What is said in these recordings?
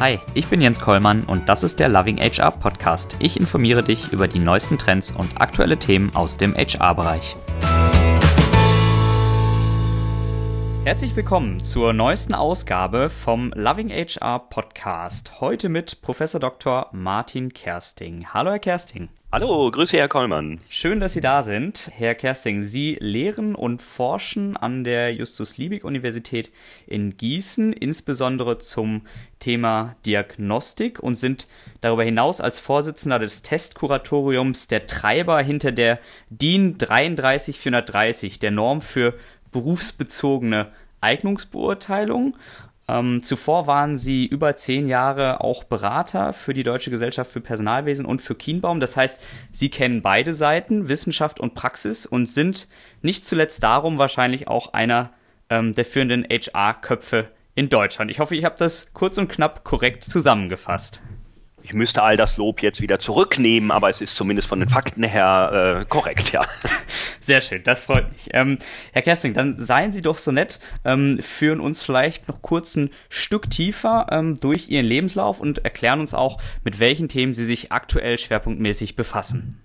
Hi, ich bin Jens Kollmann und das ist der Loving HR Podcast. Ich informiere dich über die neuesten Trends und aktuelle Themen aus dem HR-Bereich. Herzlich willkommen zur neuesten Ausgabe vom Loving HR Podcast. Heute mit Professor Dr. Martin Kersting. Hallo, Herr Kersting. Hallo, Grüße, Herr Kollmann. Schön, dass Sie da sind. Herr Kersting, Sie lehren und forschen an der Justus-Liebig-Universität in Gießen, insbesondere zum Thema Diagnostik und sind darüber hinaus als Vorsitzender des Testkuratoriums der Treiber hinter der DIN 33430, der Norm für berufsbezogene Eignungsbeurteilung. Ähm, zuvor waren sie über zehn Jahre auch Berater für die Deutsche Gesellschaft für Personalwesen und für Kienbaum. Das heißt, sie kennen beide Seiten, Wissenschaft und Praxis, und sind nicht zuletzt darum wahrscheinlich auch einer ähm, der führenden HR-Köpfe in Deutschland. Ich hoffe, ich habe das kurz und knapp korrekt zusammengefasst ich müsste all das Lob jetzt wieder zurücknehmen, aber es ist zumindest von den Fakten her äh, korrekt, ja. Sehr schön, das freut mich. Ähm, Herr Kersting, dann seien Sie doch so nett, ähm, führen uns vielleicht noch kurz ein Stück tiefer ähm, durch Ihren Lebenslauf und erklären uns auch, mit welchen Themen Sie sich aktuell schwerpunktmäßig befassen.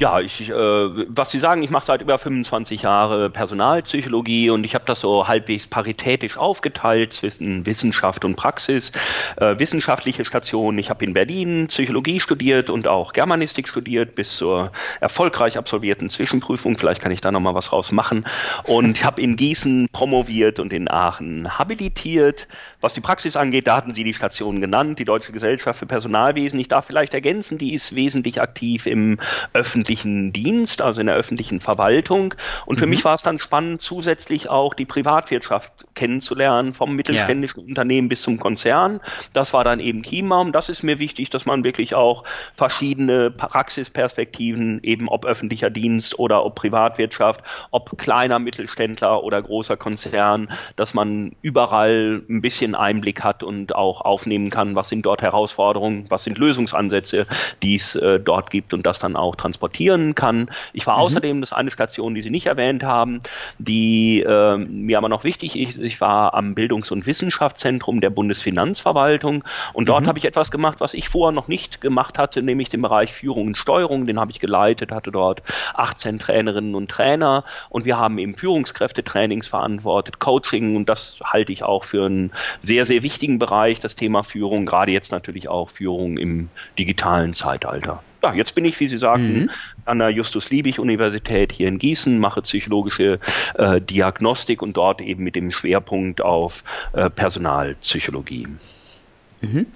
Ja, ich, äh, was Sie sagen, ich mache seit über 25 Jahren Personalpsychologie und ich habe das so halbwegs paritätisch aufgeteilt zwischen Wissenschaft und Praxis. Äh, wissenschaftliche Station, ich habe in Berlin Psychologie studiert und auch Germanistik studiert bis zur erfolgreich absolvierten Zwischenprüfung. Vielleicht kann ich da nochmal was rausmachen. Und ich habe in Gießen promoviert und in Aachen habilitiert. Was die Praxis angeht, da hatten Sie die Station genannt, die Deutsche Gesellschaft für Personalwesen. Ich darf vielleicht ergänzen, die ist wesentlich aktiv im öffentlichen öffentlichen Dienst, also in der öffentlichen Verwaltung. Und für mhm. mich war es dann spannend, zusätzlich auch die Privatwirtschaft kennenzulernen, vom mittelständischen ja. Unternehmen bis zum Konzern. Das war dann eben Chiembaum. Das ist mir wichtig, dass man wirklich auch verschiedene Praxisperspektiven, eben ob öffentlicher Dienst oder ob Privatwirtschaft, ob kleiner Mittelständler oder großer Konzern, dass man überall ein bisschen Einblick hat und auch aufnehmen kann, was sind dort Herausforderungen, was sind Lösungsansätze, die es äh, dort gibt und das dann auch transportieren transportieren kann. Ich war mhm. außerdem, das ist eine Station, die Sie nicht erwähnt haben, die äh, mir aber noch wichtig ist. Ich war am Bildungs- und Wissenschaftszentrum der Bundesfinanzverwaltung und dort mhm. habe ich etwas gemacht, was ich vorher noch nicht gemacht hatte, nämlich den Bereich Führung und Steuerung. Den habe ich geleitet, hatte dort 18 Trainerinnen und Trainer und wir haben eben Führungskräftetrainings verantwortet, Coaching und das halte ich auch für einen sehr, sehr wichtigen Bereich, das Thema Führung, gerade jetzt natürlich auch Führung im digitalen Zeitalter ja, jetzt bin ich, wie Sie sagten, mhm. an der Justus-Liebig-Universität hier in Gießen, mache psychologische äh, Diagnostik und dort eben mit dem Schwerpunkt auf äh, Personalpsychologie. Mhm.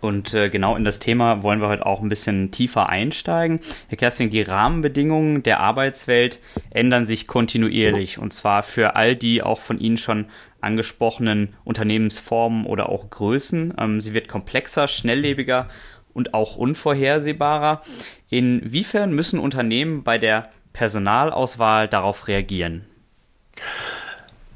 Und äh, genau in das Thema wollen wir heute auch ein bisschen tiefer einsteigen. Herr Kerstin, die Rahmenbedingungen der Arbeitswelt ändern sich kontinuierlich und zwar für all die auch von Ihnen schon angesprochenen Unternehmensformen oder auch Größen. Ähm, sie wird komplexer, schnelllebiger und auch unvorhersehbarer. Inwiefern müssen Unternehmen bei der Personalauswahl darauf reagieren?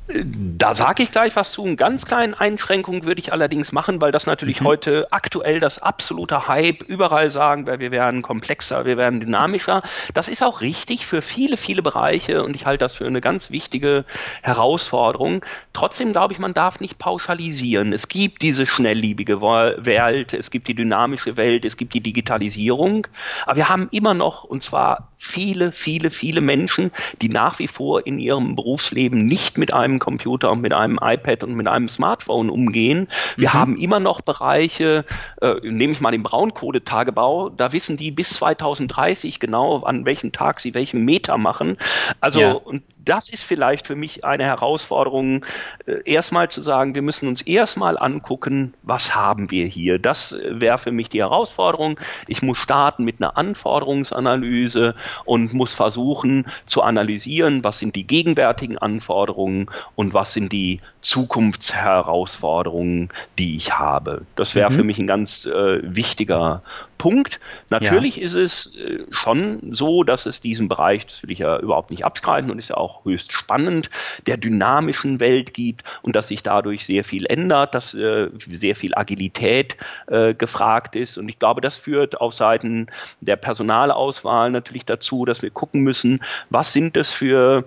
Da sage ich gleich was zu. Eine ganz kleine Einschränkung würde ich allerdings machen, weil das natürlich mhm. heute aktuell das absolute Hype überall sagen, weil wir werden komplexer, wir werden dynamischer. Das ist auch richtig für viele, viele Bereiche und ich halte das für eine ganz wichtige Herausforderung. Trotzdem glaube ich, man darf nicht pauschalisieren. Es gibt diese schnellliebige Welt, es gibt die dynamische Welt, es gibt die Digitalisierung, aber wir haben immer noch, und zwar viele, viele, viele Menschen, die nach wie vor in ihrem Berufsleben nicht mit einem Computer und mit einem iPad und mit einem Smartphone umgehen. Wir mhm. haben immer noch Bereiche, äh, nehme ich mal den Braunkohletagebau, da wissen die bis 2030 genau, an welchem Tag sie welchen Meter machen. Also, ja. und das ist vielleicht für mich eine Herausforderung, äh, erstmal zu sagen, wir müssen uns erstmal angucken, was haben wir hier. Das äh, wäre für mich die Herausforderung. Ich muss starten mit einer Anforderungsanalyse und muss versuchen zu analysieren, was sind die gegenwärtigen Anforderungen und was sind die Zukunftsherausforderungen, die ich habe. Das wäre mhm. für mich ein ganz äh, wichtiger Punkt. Natürlich ja. ist es äh, schon so, dass es diesen Bereich, das will ich ja überhaupt nicht abstreiten und ist ja auch höchst spannend, der dynamischen Welt gibt und dass sich dadurch sehr viel ändert, dass äh, sehr viel Agilität äh, gefragt ist. Und ich glaube, das führt auf Seiten der Personalauswahl natürlich dazu, dass wir gucken müssen, was sind das für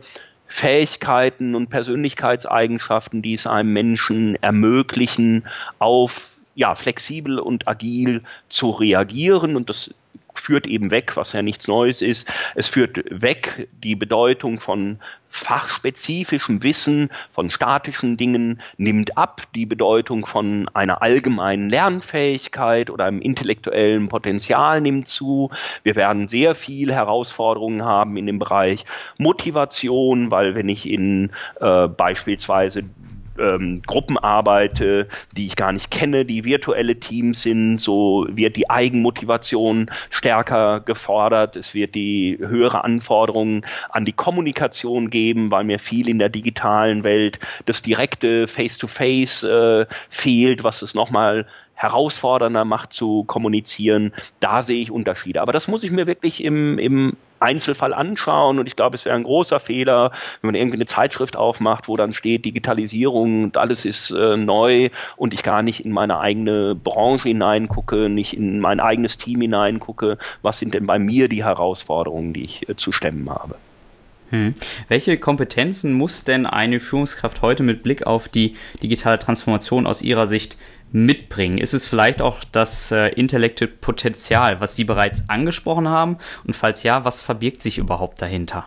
Fähigkeiten und Persönlichkeitseigenschaften, die es einem Menschen ermöglichen, auf ja, flexibel und agil zu reagieren. Und das führt eben weg, was ja nichts Neues ist. Es führt weg die Bedeutung von fachspezifischem Wissen, von statischen Dingen, nimmt ab die Bedeutung von einer allgemeinen Lernfähigkeit oder einem intellektuellen Potenzial nimmt zu. Wir werden sehr viel Herausforderungen haben in dem Bereich Motivation, weil wenn ich in äh, beispielsweise ähm, Gruppen arbeite, die ich gar nicht kenne, die virtuelle Teams sind, so wird die Eigenmotivation stärker gefordert, es wird die höhere Anforderungen an die Kommunikation geben, weil mir viel in der digitalen Welt das direkte Face-to-Face -face, äh, fehlt, was es nochmal herausfordernder macht zu kommunizieren. Da sehe ich Unterschiede. Aber das muss ich mir wirklich im, im Einzelfall anschauen und ich glaube, es wäre ein großer Fehler, wenn man irgendwie eine Zeitschrift aufmacht, wo dann steht Digitalisierung und alles ist äh, neu und ich gar nicht in meine eigene Branche hineingucke, nicht in mein eigenes Team hineingucke, was sind denn bei mir die Herausforderungen, die ich äh, zu stemmen habe. Hm. Welche Kompetenzen muss denn eine Führungskraft heute mit Blick auf die digitale Transformation aus Ihrer Sicht mitbringen? Ist es vielleicht auch das äh, intellektuelle Potenzial, was Sie bereits angesprochen haben? Und falls ja, was verbirgt sich überhaupt dahinter?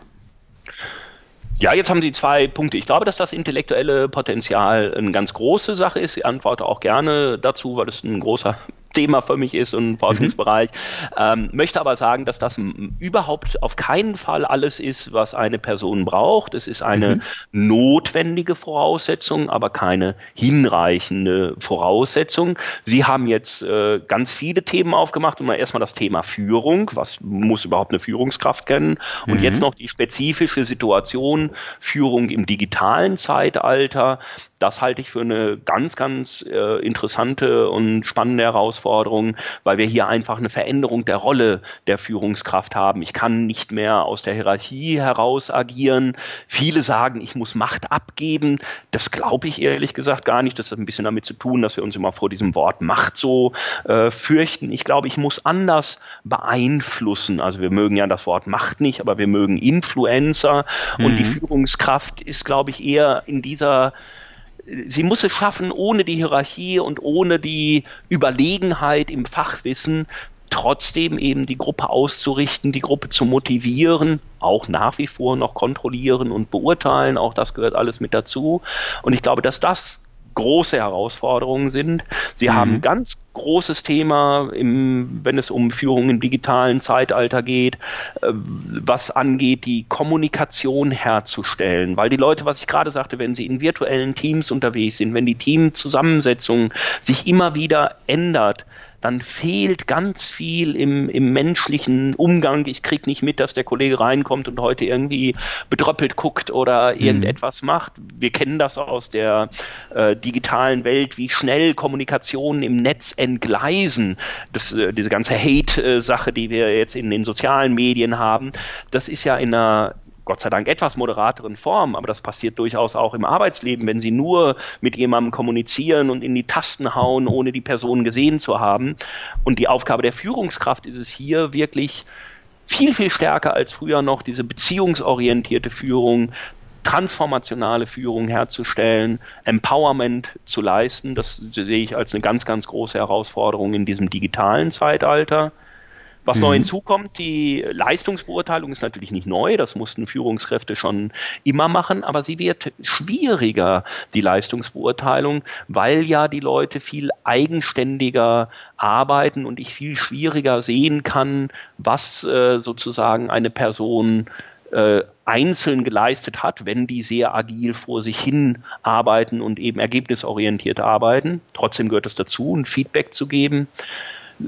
Ja, jetzt haben Sie zwei Punkte. Ich glaube, dass das intellektuelle Potenzial eine ganz große Sache ist. Ich antworte auch gerne dazu, weil es ein großer Thema für mich ist und. Forschungsbereich. Mhm. Ähm, möchte aber sagen, dass das überhaupt auf keinen Fall alles ist, was eine Person braucht. Es ist eine mhm. notwendige Voraussetzung, aber keine hinreichende Voraussetzung. Sie haben jetzt äh, ganz viele Themen aufgemacht und mal erstmal das Thema Führung. Was muss überhaupt eine Führungskraft kennen? Und mhm. jetzt noch die spezifische Situation Führung im digitalen Zeitalter. Das halte ich für eine ganz, ganz äh, interessante und spannende Herausforderung, weil wir hier einfach eine Veränderung der Rolle der Führungskraft haben. Ich kann nicht mehr aus der Hierarchie heraus agieren. Viele sagen, ich muss Macht abgeben. Das glaube ich ehrlich gesagt gar nicht. Das hat ein bisschen damit zu tun, dass wir uns immer vor diesem Wort Macht so äh, fürchten. Ich glaube, ich muss anders beeinflussen. Also wir mögen ja das Wort Macht nicht, aber wir mögen Influencer. Mhm. Und die mhm. Führungskraft ist, glaube ich, eher in dieser sie muss es schaffen, ohne die Hierarchie und ohne die Überlegenheit im Fachwissen trotzdem eben die Gruppe auszurichten, die Gruppe zu motivieren, auch nach wie vor noch kontrollieren und beurteilen, auch das gehört alles mit dazu. Und ich glaube, dass das große Herausforderungen sind. Sie mhm. haben ein ganz großes Thema, im, wenn es um Führung im digitalen Zeitalter geht, äh, was angeht, die Kommunikation herzustellen. Weil die Leute, was ich gerade sagte, wenn sie in virtuellen Teams unterwegs sind, wenn die Teamzusammensetzung sich immer wieder ändert, dann fehlt ganz viel im, im menschlichen Umgang. Ich kriege nicht mit, dass der Kollege reinkommt und heute irgendwie bedröppelt guckt oder mhm. irgendetwas mhm. macht. Wir kennen das aus der äh, digitalen Welt, wie schnell Kommunikationen im Netz entgleisen. Das, äh, diese ganze Hate-Sache, die wir jetzt in den sozialen Medien haben, das ist ja in einer Gott sei Dank etwas moderateren Form, aber das passiert durchaus auch im Arbeitsleben, wenn Sie nur mit jemandem kommunizieren und in die Tasten hauen, ohne die Person gesehen zu haben. Und die Aufgabe der Führungskraft ist es hier wirklich viel, viel stärker als früher noch, diese beziehungsorientierte Führung, transformationale Führung herzustellen, Empowerment zu leisten. Das sehe ich als eine ganz, ganz große Herausforderung in diesem digitalen Zeitalter. Was mhm. neu hinzukommt, die Leistungsbeurteilung ist natürlich nicht neu, das mussten Führungskräfte schon immer machen, aber sie wird schwieriger, die Leistungsbeurteilung, weil ja die Leute viel eigenständiger arbeiten und ich viel schwieriger sehen kann, was äh, sozusagen eine Person äh, einzeln geleistet hat, wenn die sehr agil vor sich hin arbeiten und eben ergebnisorientiert arbeiten. Trotzdem gehört es dazu, ein Feedback zu geben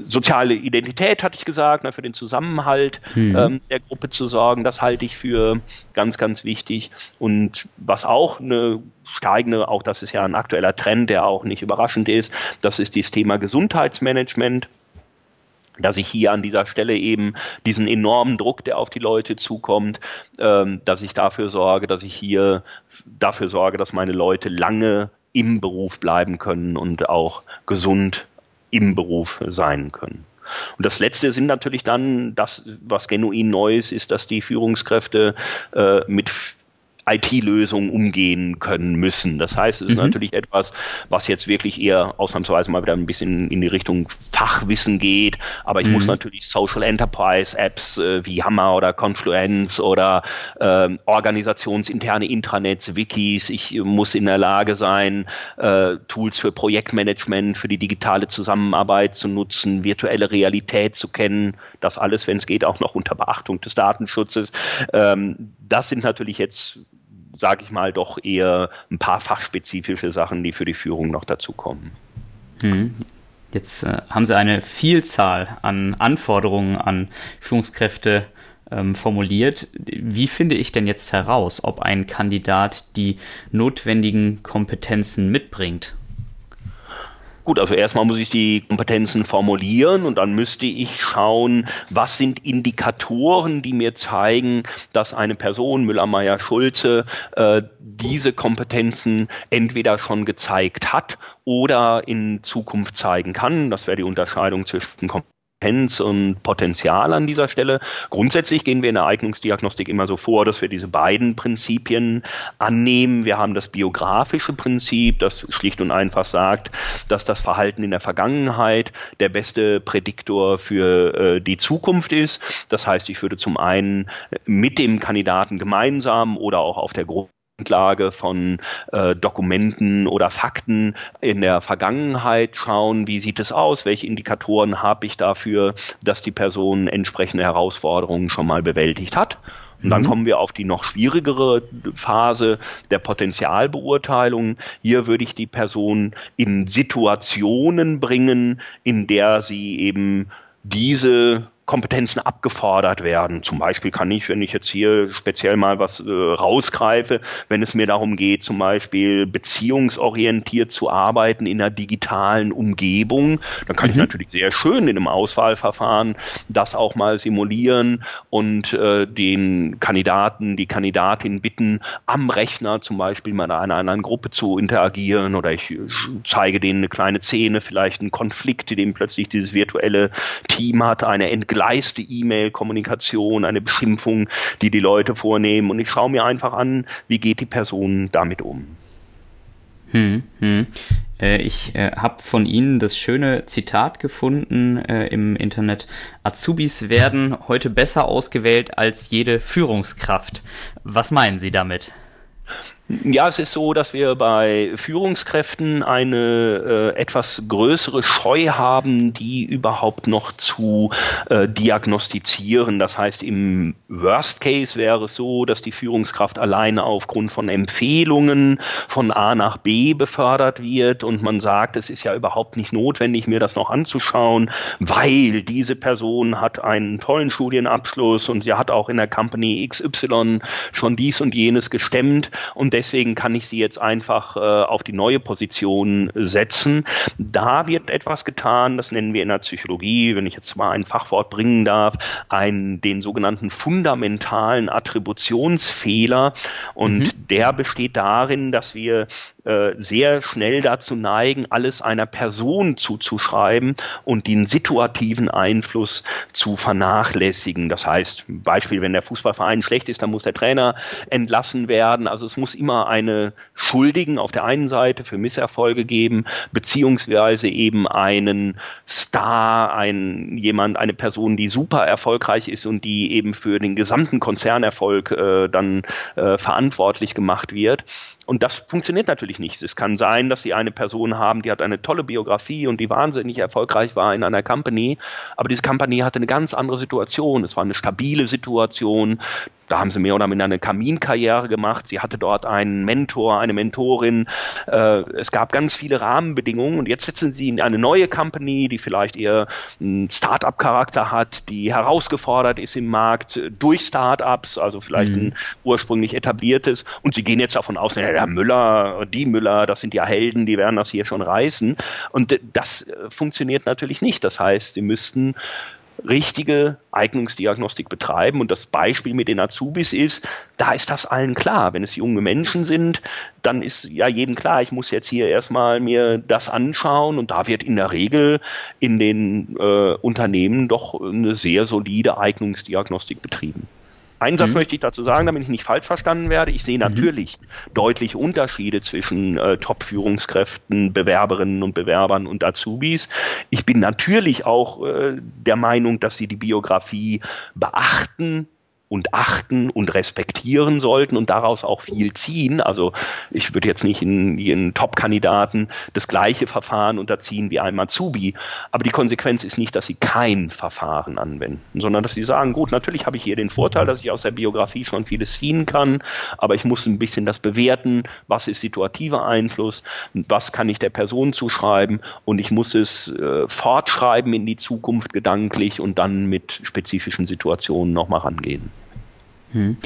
soziale Identität, hatte ich gesagt, ne, für den Zusammenhalt mhm. ähm, der Gruppe zu sorgen, das halte ich für ganz, ganz wichtig. Und was auch eine steigende, auch das ist ja ein aktueller Trend, der auch nicht überraschend ist, das ist das Thema Gesundheitsmanagement dass ich hier an dieser Stelle eben diesen enormen Druck, der auf die Leute zukommt, ähm, dass ich dafür sorge, dass ich hier dafür sorge, dass meine Leute lange im Beruf bleiben können und auch gesund im Beruf sein können. Und das Letzte sind natürlich dann, das, was genuin neu ist, ist, dass die Führungskräfte äh, mit IT-Lösungen umgehen können müssen. Das heißt, es ist mhm. natürlich etwas, was jetzt wirklich eher ausnahmsweise mal wieder ein bisschen in die Richtung Fachwissen geht. Aber ich mhm. muss natürlich Social Enterprise Apps äh, wie Hammer oder Confluence oder äh, organisationsinterne Intranets, Wikis. Ich muss in der Lage sein, äh, Tools für Projektmanagement, für die digitale Zusammenarbeit zu nutzen, virtuelle Realität zu kennen. Das alles, wenn es geht, auch noch unter Beachtung des Datenschutzes. Ähm, das sind natürlich jetzt sage ich mal, doch eher ein paar fachspezifische Sachen, die für die Führung noch dazukommen. Hm. Jetzt äh, haben Sie eine Vielzahl an Anforderungen an Führungskräfte ähm, formuliert. Wie finde ich denn jetzt heraus, ob ein Kandidat die notwendigen Kompetenzen mitbringt? Gut, also erstmal muss ich die Kompetenzen formulieren und dann müsste ich schauen, was sind Indikatoren, die mir zeigen, dass eine Person, Müller, Schulze, äh, diese Kompetenzen entweder schon gezeigt hat oder in Zukunft zeigen kann. Das wäre die Unterscheidung zwischen Kompetenzen Kompetenz und Potenzial an dieser Stelle. Grundsätzlich gehen wir in der Eignungsdiagnostik immer so vor, dass wir diese beiden Prinzipien annehmen. Wir haben das biografische Prinzip, das schlicht und einfach sagt, dass das Verhalten in der Vergangenheit der beste Prädiktor für äh, die Zukunft ist. Das heißt, ich würde zum einen mit dem Kandidaten gemeinsam oder auch auf der Gruppe Grundlage von äh, Dokumenten oder Fakten in der Vergangenheit schauen, wie sieht es aus, welche Indikatoren habe ich dafür, dass die Person entsprechende Herausforderungen schon mal bewältigt hat. Und dann mhm. kommen wir auf die noch schwierigere Phase der Potenzialbeurteilung. Hier würde ich die Person in Situationen bringen, in der sie eben diese Kompetenzen abgefordert werden. Zum Beispiel kann ich, wenn ich jetzt hier speziell mal was äh, rausgreife, wenn es mir darum geht, zum Beispiel beziehungsorientiert zu arbeiten in einer digitalen Umgebung, dann kann mhm. ich natürlich sehr schön in einem Auswahlverfahren das auch mal simulieren und äh, den Kandidaten, die Kandidatin bitten, am Rechner zum Beispiel mal in einer anderen Gruppe zu interagieren oder ich zeige denen eine kleine Szene, vielleicht einen Konflikt, in dem plötzlich dieses virtuelle Team hat, eine Entgleisung geleiste E-Mail-Kommunikation, eine Beschimpfung, die die Leute vornehmen. Und ich schaue mir einfach an, wie geht die Person damit um. Hm, hm. Äh, ich äh, habe von Ihnen das schöne Zitat gefunden äh, im Internet. Azubis werden heute besser ausgewählt als jede Führungskraft. Was meinen Sie damit? Ja, es ist so, dass wir bei Führungskräften eine äh, etwas größere Scheu haben, die überhaupt noch zu äh, diagnostizieren. Das heißt, im Worst Case wäre es so, dass die Führungskraft alleine aufgrund von Empfehlungen von A nach B befördert wird und man sagt, es ist ja überhaupt nicht notwendig, mir das noch anzuschauen, weil diese Person hat einen tollen Studienabschluss und sie hat auch in der Company XY schon dies und jenes gestemmt und deswegen kann ich sie jetzt einfach äh, auf die neue Position setzen. Da wird etwas getan, das nennen wir in der Psychologie, wenn ich jetzt mal ein Fachwort bringen darf, einen, den sogenannten fundamentalen Attributionsfehler. Und mhm. der besteht darin, dass wir äh, sehr schnell dazu neigen, alles einer Person zuzuschreiben und den situativen Einfluss zu vernachlässigen. Das heißt, Beispiel, wenn der Fußballverein schlecht ist, dann muss der Trainer entlassen werden. Also es muss immer eine Schuldigen auf der einen Seite für Misserfolge geben, beziehungsweise eben einen Star, ein jemand, eine Person, die super erfolgreich ist und die eben für den gesamten Konzernerfolg äh, dann äh, verantwortlich gemacht wird. Und das funktioniert natürlich nicht. Es kann sein, dass Sie eine Person haben, die hat eine tolle Biografie und die wahnsinnig erfolgreich war in einer Company, aber diese Company hatte eine ganz andere Situation. Es war eine stabile Situation. Da haben sie mehr oder minder eine Kaminkarriere gemacht. Sie hatte dort einen Mentor, eine Mentorin. Äh, es gab ganz viele Rahmenbedingungen und jetzt setzen sie in eine neue Company, die vielleicht eher einen Start-up-Charakter hat, die herausgefordert ist im Markt durch Start-ups, also vielleicht mhm. ein ursprünglich etabliertes. Und sie gehen jetzt davon aus, der Müller, die Müller, das sind ja Helden, die werden das hier schon reißen. Und das funktioniert natürlich nicht. Das heißt, sie müssten richtige Eignungsdiagnostik betreiben. Und das Beispiel mit den Azubis ist, da ist das allen klar. Wenn es junge Menschen sind, dann ist ja jedem klar, ich muss jetzt hier erstmal mir das anschauen. Und da wird in der Regel in den äh, Unternehmen doch eine sehr solide Eignungsdiagnostik betrieben. Einen Satz mhm. möchte ich dazu sagen, damit ich nicht falsch verstanden werde. Ich sehe mhm. natürlich mhm. deutliche Unterschiede zwischen äh, Top-Führungskräften, Bewerberinnen und Bewerbern und Azubis. Ich bin natürlich auch äh, der Meinung, dass sie die Biografie beachten und achten und respektieren sollten und daraus auch viel ziehen. Also ich würde jetzt nicht in, in Top-Kandidaten das gleiche Verfahren unterziehen wie ein Azubi, aber die Konsequenz ist nicht, dass sie kein Verfahren anwenden, sondern dass sie sagen, gut, natürlich habe ich hier den Vorteil, dass ich aus der Biografie schon vieles ziehen kann, aber ich muss ein bisschen das bewerten, was ist situativer Einfluss, was kann ich der Person zuschreiben und ich muss es äh, fortschreiben in die Zukunft gedanklich und dann mit spezifischen Situationen nochmal rangehen. Hm.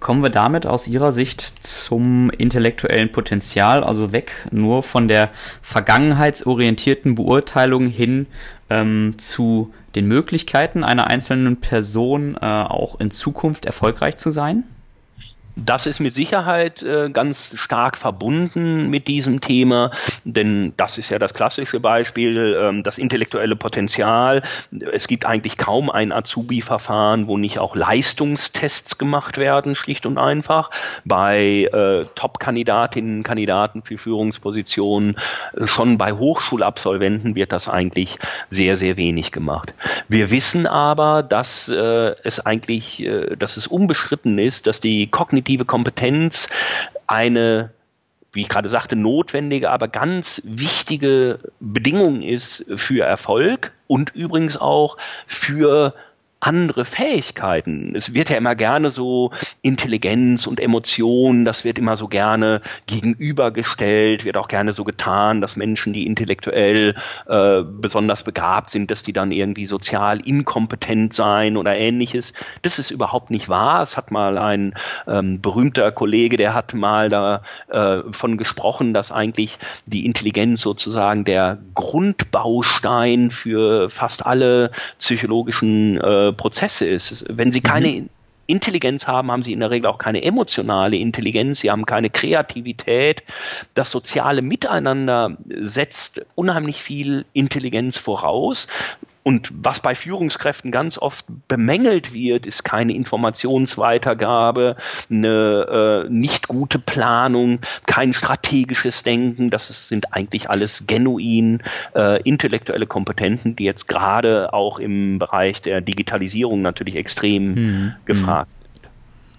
Kommen wir damit aus Ihrer Sicht zum intellektuellen Potenzial, also weg nur von der vergangenheitsorientierten Beurteilung hin ähm, zu den Möglichkeiten einer einzelnen Person äh, auch in Zukunft erfolgreich zu sein? Das ist mit Sicherheit äh, ganz stark verbunden mit diesem Thema, denn das ist ja das klassische Beispiel, ähm, das intellektuelle Potenzial. Es gibt eigentlich kaum ein Azubi-Verfahren, wo nicht auch Leistungstests gemacht werden, schlicht und einfach. Bei äh, Top-Kandidatinnen, Kandidaten für Führungspositionen, äh, schon bei Hochschulabsolventen wird das eigentlich sehr, sehr wenig gemacht. Wir wissen aber, dass es eigentlich, dass es unbestritten ist, dass die kognitive kognitive Kompetenz eine wie ich gerade sagte, notwendige, aber ganz wichtige Bedingung ist für Erfolg und übrigens auch für andere Fähigkeiten. Es wird ja immer gerne so Intelligenz und Emotionen, das wird immer so gerne gegenübergestellt, wird auch gerne so getan, dass Menschen, die intellektuell äh, besonders begabt sind, dass die dann irgendwie sozial inkompetent sein oder ähnliches. Das ist überhaupt nicht wahr. Es hat mal ein ähm, berühmter Kollege, der hat mal davon äh, gesprochen, dass eigentlich die Intelligenz sozusagen der Grundbaustein für fast alle psychologischen äh, Prozesse ist. Wenn Sie keine mhm. Intelligenz haben, haben sie in der Regel auch keine emotionale Intelligenz, sie haben keine Kreativität. Das soziale Miteinander setzt unheimlich viel Intelligenz voraus. Und was bei Führungskräften ganz oft bemängelt wird, ist keine Informationsweitergabe, eine äh, nicht gute Planung, kein strategisches Denken. Das ist, sind eigentlich alles genuin äh, intellektuelle Kompetenten, die jetzt gerade auch im Bereich der Digitalisierung natürlich extrem mhm. gefragt sind.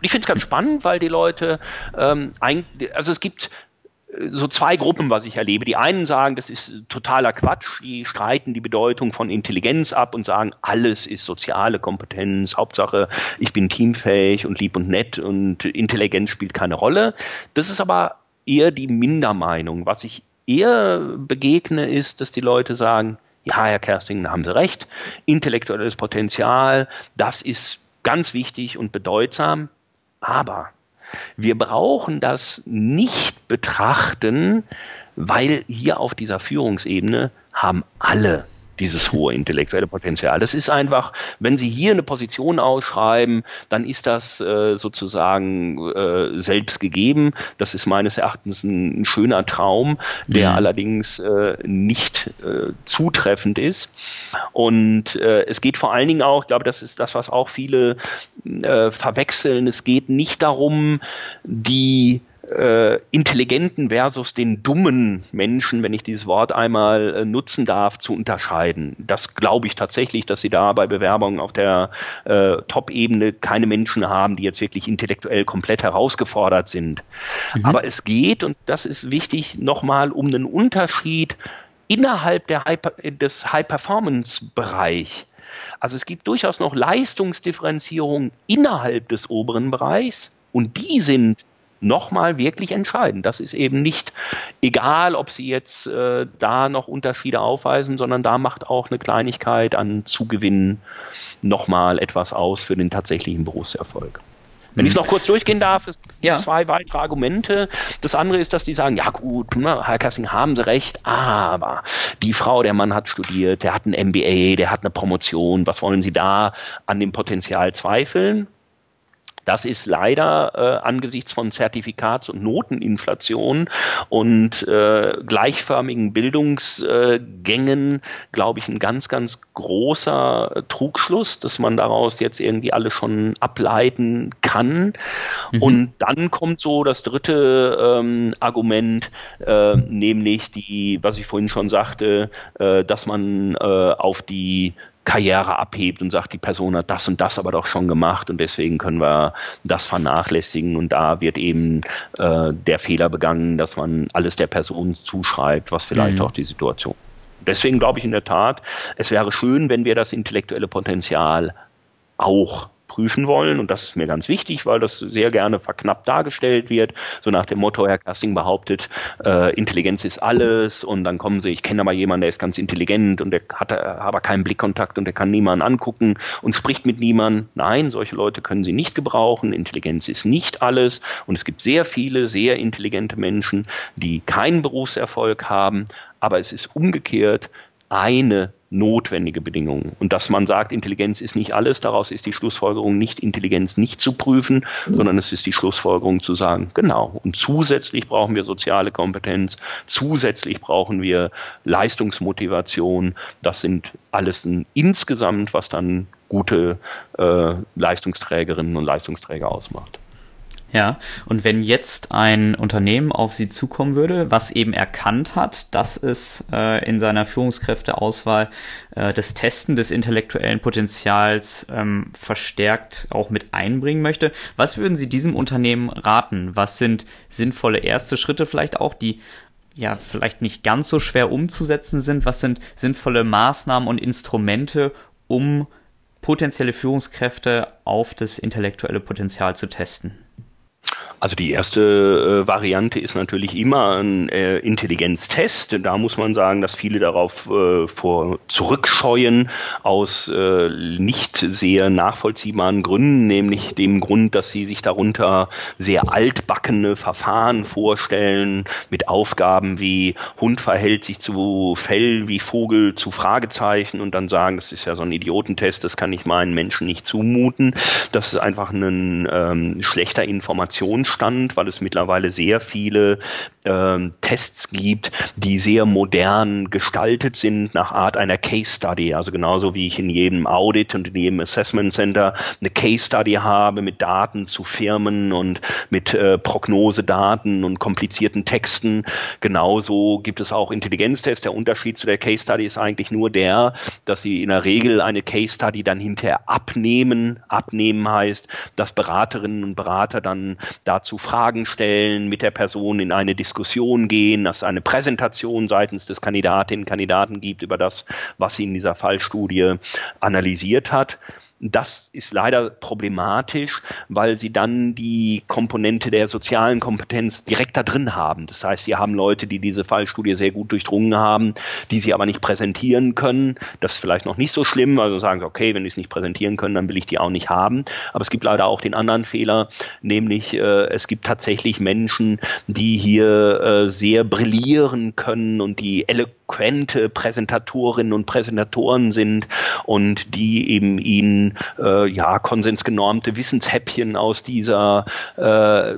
Ich finde es ganz spannend, weil die Leute, ähm, also es gibt so zwei Gruppen, was ich erlebe. Die einen sagen, das ist totaler Quatsch, die streiten die Bedeutung von Intelligenz ab und sagen, alles ist soziale Kompetenz, Hauptsache ich bin teamfähig und lieb und nett und Intelligenz spielt keine Rolle. Das ist aber eher die Mindermeinung. Was ich eher begegne, ist, dass die Leute sagen, ja, Herr Kersting, da haben Sie recht, intellektuelles Potenzial, das ist ganz wichtig und bedeutsam, aber wir brauchen das nicht betrachten, weil hier auf dieser Führungsebene haben alle dieses hohe intellektuelle Potenzial. Das ist einfach, wenn Sie hier eine Position ausschreiben, dann ist das äh, sozusagen äh, selbst gegeben. Das ist meines Erachtens ein, ein schöner Traum, der mhm. allerdings äh, nicht äh, zutreffend ist. Und äh, es geht vor allen Dingen auch, ich glaube, das ist das, was auch viele äh, verwechseln. Es geht nicht darum, die äh, intelligenten versus den dummen Menschen, wenn ich dieses Wort einmal äh, nutzen darf, zu unterscheiden. Das glaube ich tatsächlich, dass sie da bei Bewerbungen auf der äh, Top-Ebene keine Menschen haben, die jetzt wirklich intellektuell komplett herausgefordert sind. Mhm. Aber es geht, und das ist wichtig, nochmal um einen Unterschied innerhalb der High, des High-Performance-Bereich. Also es gibt durchaus noch Leistungsdifferenzierung innerhalb des oberen Bereichs und die sind nochmal wirklich entscheidend. Das ist eben nicht egal, ob sie jetzt äh, da noch Unterschiede aufweisen, sondern da macht auch eine Kleinigkeit an Zugewinnen nochmal etwas aus für den tatsächlichen Berufserfolg. Wenn ich es noch kurz durchgehen darf, es gibt ja. zwei weitere Argumente. Das andere ist, dass die sagen, ja gut, ne, Herr Kassing, haben Sie recht, aber die Frau, der Mann hat studiert, der hat ein MBA, der hat eine Promotion, was wollen Sie da an dem Potenzial zweifeln? Das ist leider äh, angesichts von Zertifikats- und Noteninflation und äh, gleichförmigen Bildungsgängen, glaube ich, ein ganz, ganz großer Trugschluss, dass man daraus jetzt irgendwie alle schon ableiten kann. Mhm. Und dann kommt so das dritte ähm, Argument, äh, nämlich die, was ich vorhin schon sagte, äh, dass man äh, auf die Karriere abhebt und sagt, die Person hat das und das aber doch schon gemacht und deswegen können wir das vernachlässigen und da wird eben äh, der Fehler begangen, dass man alles der Person zuschreibt, was vielleicht mhm. auch die Situation. Deswegen glaube ich in der Tat, es wäre schön, wenn wir das intellektuelle Potenzial auch prüfen wollen. Und das ist mir ganz wichtig, weil das sehr gerne verknappt dargestellt wird. So nach dem Motto, Herr Casting behauptet, äh, Intelligenz ist alles. Und dann kommen sie, ich kenne aber jemanden, der ist ganz intelligent und der hat aber keinen Blickkontakt und der kann niemanden angucken und spricht mit niemandem. Nein, solche Leute können sie nicht gebrauchen. Intelligenz ist nicht alles. Und es gibt sehr viele sehr intelligente Menschen, die keinen Berufserfolg haben. Aber es ist umgekehrt eine notwendige Bedingungen. Und dass man sagt, Intelligenz ist nicht alles, daraus ist die Schlussfolgerung nicht, Intelligenz nicht zu prüfen, sondern es ist die Schlussfolgerung zu sagen, genau. Und zusätzlich brauchen wir soziale Kompetenz, zusätzlich brauchen wir Leistungsmotivation. Das sind alles ein insgesamt, was dann gute äh, Leistungsträgerinnen und Leistungsträger ausmacht. Ja, und wenn jetzt ein Unternehmen auf Sie zukommen würde, was eben erkannt hat, dass es äh, in seiner Führungskräfteauswahl äh, das Testen des intellektuellen Potenzials ähm, verstärkt auch mit einbringen möchte, was würden Sie diesem Unternehmen raten? Was sind sinnvolle erste Schritte vielleicht auch, die ja vielleicht nicht ganz so schwer umzusetzen sind? Was sind sinnvolle Maßnahmen und Instrumente, um potenzielle Führungskräfte auf das intellektuelle Potenzial zu testen? Also die erste äh, Variante ist natürlich immer ein äh, Intelligenztest. Da muss man sagen, dass viele darauf äh, vor zurückscheuen aus äh, nicht sehr nachvollziehbaren Gründen, nämlich dem Grund, dass sie sich darunter sehr altbackene Verfahren vorstellen mit Aufgaben wie Hund verhält sich zu Fell wie Vogel zu Fragezeichen und dann sagen, das ist ja so ein Idiotentest, das kann ich meinen Menschen nicht zumuten. Das ist einfach ein ähm, schlechter Informations Stand, weil es mittlerweile sehr viele ähm, Tests gibt, die sehr modern gestaltet sind nach Art einer Case Study. Also genauso wie ich in jedem Audit und in jedem Assessment Center eine Case Study habe mit Daten zu Firmen und mit äh, Prognosedaten und komplizierten Texten. Genauso gibt es auch Intelligenztests. Der Unterschied zu der Case Study ist eigentlich nur der, dass sie in der Regel eine Case Study dann hinterher abnehmen. Abnehmen heißt, dass Beraterinnen und Berater dann dazu Fragen stellen, mit der Person in eine Diskussion Diskussion gehen, dass es eine Präsentation seitens des Kandidatinnen und Kandidaten gibt über das, was sie in dieser Fallstudie analysiert hat. Das ist leider problematisch, weil sie dann die Komponente der sozialen Kompetenz direkt da drin haben. Das heißt, sie haben Leute, die diese Fallstudie sehr gut durchdrungen haben, die sie aber nicht präsentieren können. Das ist vielleicht noch nicht so schlimm, also sagen sie, okay, wenn die es nicht präsentieren können, dann will ich die auch nicht haben. Aber es gibt leider auch den anderen Fehler, nämlich äh, es gibt tatsächlich Menschen, die hier äh, sehr brillieren können und die eloquente Präsentatorinnen und Präsentatoren sind und die eben ihnen äh, ja konsensgenormte Wissenshäppchen aus dieser äh,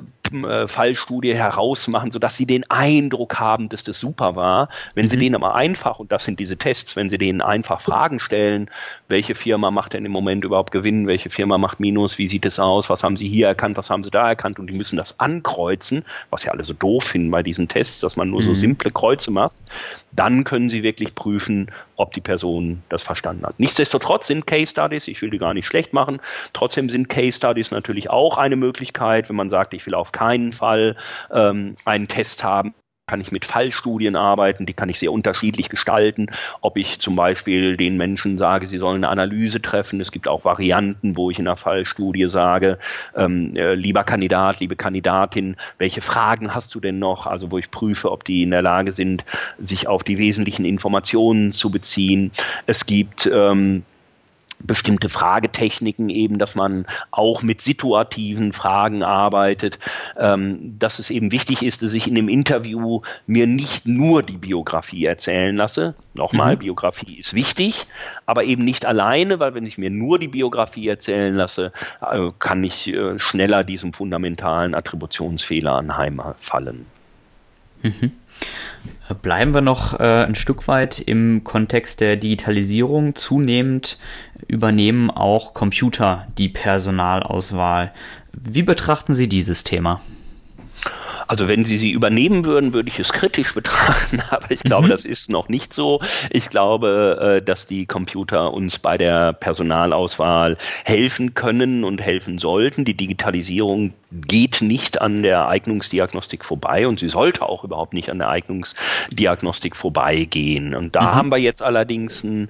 Fallstudie herausmachen, sodass sie den Eindruck haben, dass das super war. Wenn mhm. sie denen aber einfach, und das sind diese Tests, wenn sie denen einfach Fragen stellen, welche Firma macht denn im Moment überhaupt Gewinn, welche Firma macht Minus, wie sieht es aus, was haben sie hier erkannt, was haben sie da erkannt und die müssen das ankreuzen, was ja alle so doof finden bei diesen Tests, dass man nur mhm. so simple Kreuze macht, dann können sie wirklich prüfen, ob die Person das verstanden hat. Nichtsdestotrotz sind Case Studies, ich will die gar nicht schlecht machen, trotzdem sind Case Studies natürlich auch eine Möglichkeit, wenn man sagt, ich will auf keinen Fall ähm, einen Test haben, kann ich mit Fallstudien arbeiten, die kann ich sehr unterschiedlich gestalten. Ob ich zum Beispiel den Menschen sage, sie sollen eine Analyse treffen. Es gibt auch Varianten, wo ich in einer Fallstudie sage, ähm, äh, lieber Kandidat, liebe Kandidatin, welche Fragen hast du denn noch? Also wo ich prüfe, ob die in der Lage sind, sich auf die wesentlichen Informationen zu beziehen. Es gibt ähm, bestimmte Fragetechniken eben, dass man auch mit situativen Fragen arbeitet, ähm, dass es eben wichtig ist, dass ich in dem Interview mir nicht nur die Biografie erzählen lasse. Nochmal, mhm. Biografie ist wichtig, aber eben nicht alleine, weil wenn ich mir nur die Biografie erzählen lasse, äh, kann ich äh, schneller diesem fundamentalen Attributionsfehler anheimfallen. Mhm. Bleiben wir noch äh, ein Stück weit im Kontext der Digitalisierung. Zunehmend übernehmen auch Computer die Personalauswahl. Wie betrachten Sie dieses Thema? Also wenn Sie sie übernehmen würden, würde ich es kritisch betrachten, aber ich glaube, mhm. das ist noch nicht so. Ich glaube, äh, dass die Computer uns bei der Personalauswahl helfen können und helfen sollten. Die Digitalisierung geht nicht an der Eignungsdiagnostik vorbei und sie sollte auch überhaupt nicht an der Eignungsdiagnostik vorbeigehen. Und da mhm. haben wir jetzt allerdings ein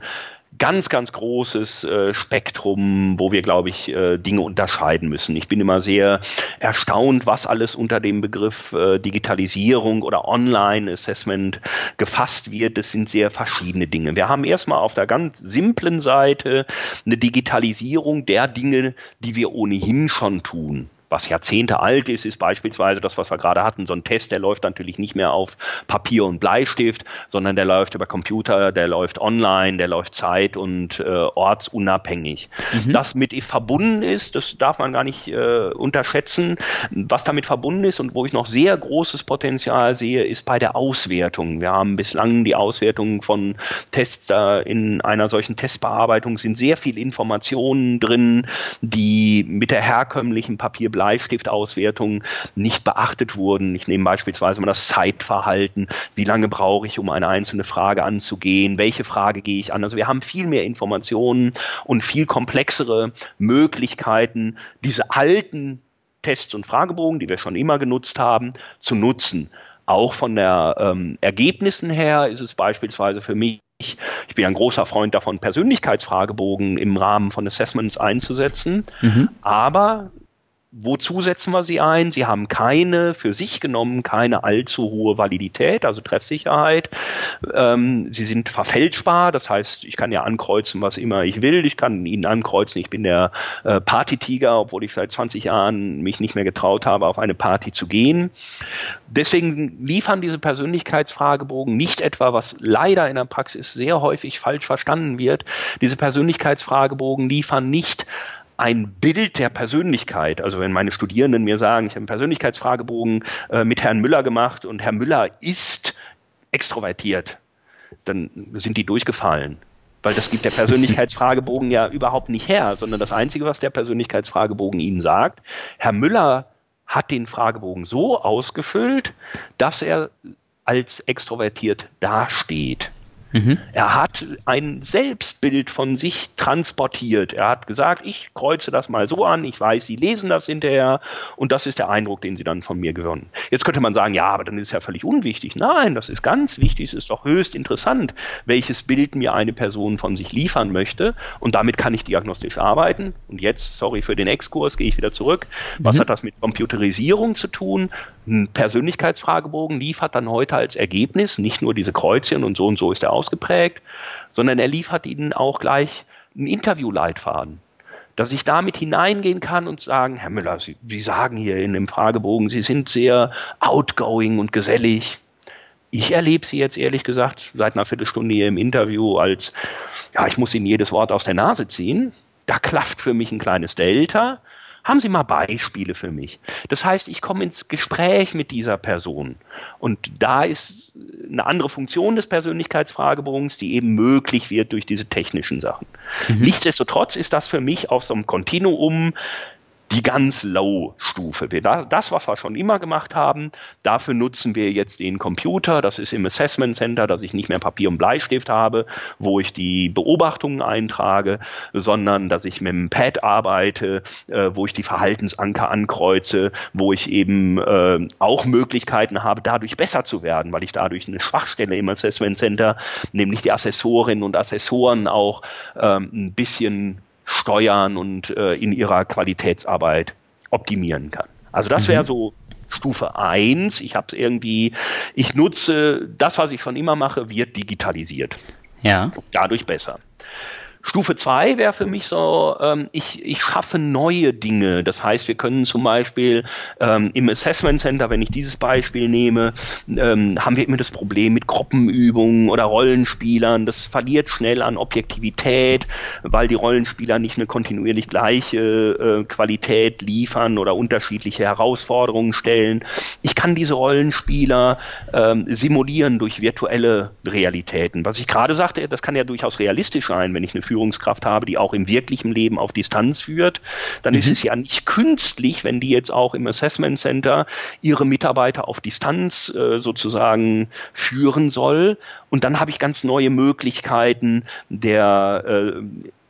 ganz, ganz großes äh, Spektrum, wo wir, glaube ich, äh, Dinge unterscheiden müssen. Ich bin immer sehr erstaunt, was alles unter dem Begriff äh, Digitalisierung oder Online-Assessment gefasst wird. Das sind sehr verschiedene Dinge. Wir haben erstmal auf der ganz simplen Seite eine Digitalisierung der Dinge, die wir ohnehin schon tun was Jahrzehnte alt ist, ist beispielsweise das, was wir gerade hatten, so ein Test, der läuft natürlich nicht mehr auf Papier und Bleistift, sondern der läuft über Computer, der läuft online, der läuft zeit- und äh, ortsunabhängig. Mhm. Das mit verbunden ist, das darf man gar nicht äh, unterschätzen. Was damit verbunden ist und wo ich noch sehr großes Potenzial sehe, ist bei der Auswertung. Wir haben bislang die Auswertung von Tests da in einer solchen Testbearbeitung sind sehr viel Informationen drin, die mit der herkömmlichen Papier Bleistiftauswertungen nicht beachtet wurden. Ich nehme beispielsweise mal das Zeitverhalten. Wie lange brauche ich, um eine einzelne Frage anzugehen? Welche Frage gehe ich an? Also wir haben viel mehr Informationen und viel komplexere Möglichkeiten, diese alten Tests und Fragebogen, die wir schon immer genutzt haben, zu nutzen. Auch von der ähm, Ergebnissen her ist es beispielsweise für mich ich, ich bin ein großer Freund davon, Persönlichkeitsfragebogen im Rahmen von Assessments einzusetzen. Mhm. Aber Wozu setzen wir sie ein? Sie haben keine, für sich genommen, keine allzu hohe Validität, also Treffsicherheit. Ähm, sie sind verfälschbar, das heißt, ich kann ja ankreuzen, was immer ich will. Ich kann ihnen ankreuzen, ich bin der äh, Partytiger, obwohl ich seit 20 Jahren mich nicht mehr getraut habe, auf eine Party zu gehen. Deswegen liefern diese Persönlichkeitsfragebogen nicht etwa, was leider in der Praxis sehr häufig falsch verstanden wird. Diese Persönlichkeitsfragebogen liefern nicht ein Bild der Persönlichkeit. Also wenn meine Studierenden mir sagen, ich habe einen Persönlichkeitsfragebogen äh, mit Herrn Müller gemacht und Herr Müller ist extrovertiert, dann sind die durchgefallen. Weil das gibt der Persönlichkeitsfragebogen ja überhaupt nicht her, sondern das Einzige, was der Persönlichkeitsfragebogen Ihnen sagt, Herr Müller hat den Fragebogen so ausgefüllt, dass er als extrovertiert dasteht. Mhm. Er hat ein Selbstbild von sich transportiert. Er hat gesagt, ich kreuze das mal so an, ich weiß, Sie lesen das hinterher und das ist der Eindruck, den Sie dann von mir gewonnen. Jetzt könnte man sagen, ja, aber dann ist es ja völlig unwichtig. Nein, das ist ganz wichtig, es ist doch höchst interessant, welches Bild mir eine Person von sich liefern möchte und damit kann ich diagnostisch arbeiten. Und jetzt, sorry für den Exkurs, gehe ich wieder zurück. Was mhm. hat das mit Computerisierung zu tun? Ein Persönlichkeitsfragebogen liefert dann heute als Ergebnis nicht nur diese Kreuzchen und so und so ist der ausgeprägt, sondern er liefert ihnen auch gleich einen Interviewleitfaden dass ich damit hineingehen kann und sagen, Herr Müller, Sie, Sie sagen hier in dem Fragebogen, Sie sind sehr outgoing und gesellig. Ich erlebe Sie jetzt ehrlich gesagt seit einer Viertelstunde hier im Interview als, ja, ich muss Ihnen jedes Wort aus der Nase ziehen. Da klafft für mich ein kleines Delta. Haben Sie mal Beispiele für mich? Das heißt, ich komme ins Gespräch mit dieser Person. Und da ist eine andere Funktion des Persönlichkeitsfragebogens, die eben möglich wird durch diese technischen Sachen. Mhm. Nichtsdestotrotz ist das für mich auf so einem Kontinuum die ganz Low-Stufe. Das, was wir schon immer gemacht haben, dafür nutzen wir jetzt den Computer. Das ist im Assessment Center, dass ich nicht mehr Papier und Bleistift habe, wo ich die Beobachtungen eintrage, sondern dass ich mit dem Pad arbeite, äh, wo ich die Verhaltensanker ankreuze, wo ich eben äh, auch Möglichkeiten habe, dadurch besser zu werden, weil ich dadurch eine Schwachstelle im Assessment Center, nämlich die Assessorinnen und Assessoren auch ähm, ein bisschen steuern und äh, in ihrer Qualitätsarbeit optimieren kann. Also das wäre mhm. so Stufe 1. Ich habe es irgendwie, ich nutze das, was ich schon immer mache, wird digitalisiert. Ja. Dadurch besser. Stufe 2 wäre für mich so, ähm, ich, ich schaffe neue Dinge. Das heißt, wir können zum Beispiel ähm, im Assessment Center, wenn ich dieses Beispiel nehme, ähm, haben wir immer das Problem mit Gruppenübungen oder Rollenspielern. Das verliert schnell an Objektivität, weil die Rollenspieler nicht eine kontinuierlich gleiche äh, Qualität liefern oder unterschiedliche Herausforderungen stellen. Ich kann diese Rollenspieler ähm, simulieren durch virtuelle Realitäten. Was ich gerade sagte, das kann ja durchaus realistisch sein, wenn ich eine Führungskraft habe, die auch im wirklichen Leben auf Distanz führt, dann mhm. ist es ja nicht künstlich, wenn die jetzt auch im Assessment Center ihre Mitarbeiter auf Distanz äh, sozusagen führen soll. Und dann habe ich ganz neue Möglichkeiten der äh,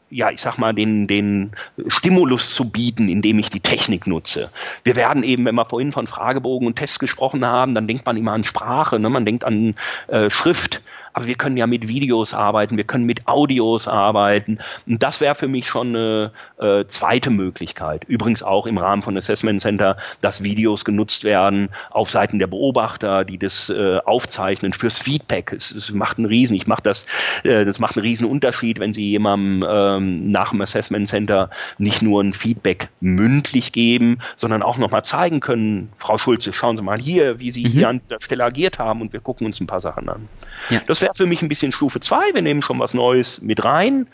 ja, ich sag mal, den, den Stimulus zu bieten, indem ich die Technik nutze. Wir werden eben, wenn wir vorhin von Fragebogen und Tests gesprochen haben, dann denkt man immer an Sprache, ne? man denkt an äh, Schrift aber wir können ja mit Videos arbeiten, wir können mit Audios arbeiten. Und das wäre für mich schon eine äh, zweite Möglichkeit. Übrigens auch im Rahmen von Assessment Center, dass Videos genutzt werden auf Seiten der Beobachter, die das äh, aufzeichnen fürs Feedback. Es, es macht einen riesen, ich mache das, äh, das macht einen riesen Unterschied, wenn Sie jemandem ähm, nach dem Assessment Center nicht nur ein Feedback mündlich geben, sondern auch nochmal zeigen können, Frau Schulze, schauen Sie mal hier, wie Sie mhm. hier an der Stelle agiert haben und wir gucken uns ein paar Sachen an. Ja. Das wäre für mich ein bisschen Stufe 2. Wir nehmen schon was Neues mit rein.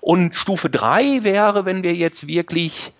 Und Stufe 3 wäre, wenn wir jetzt wirklich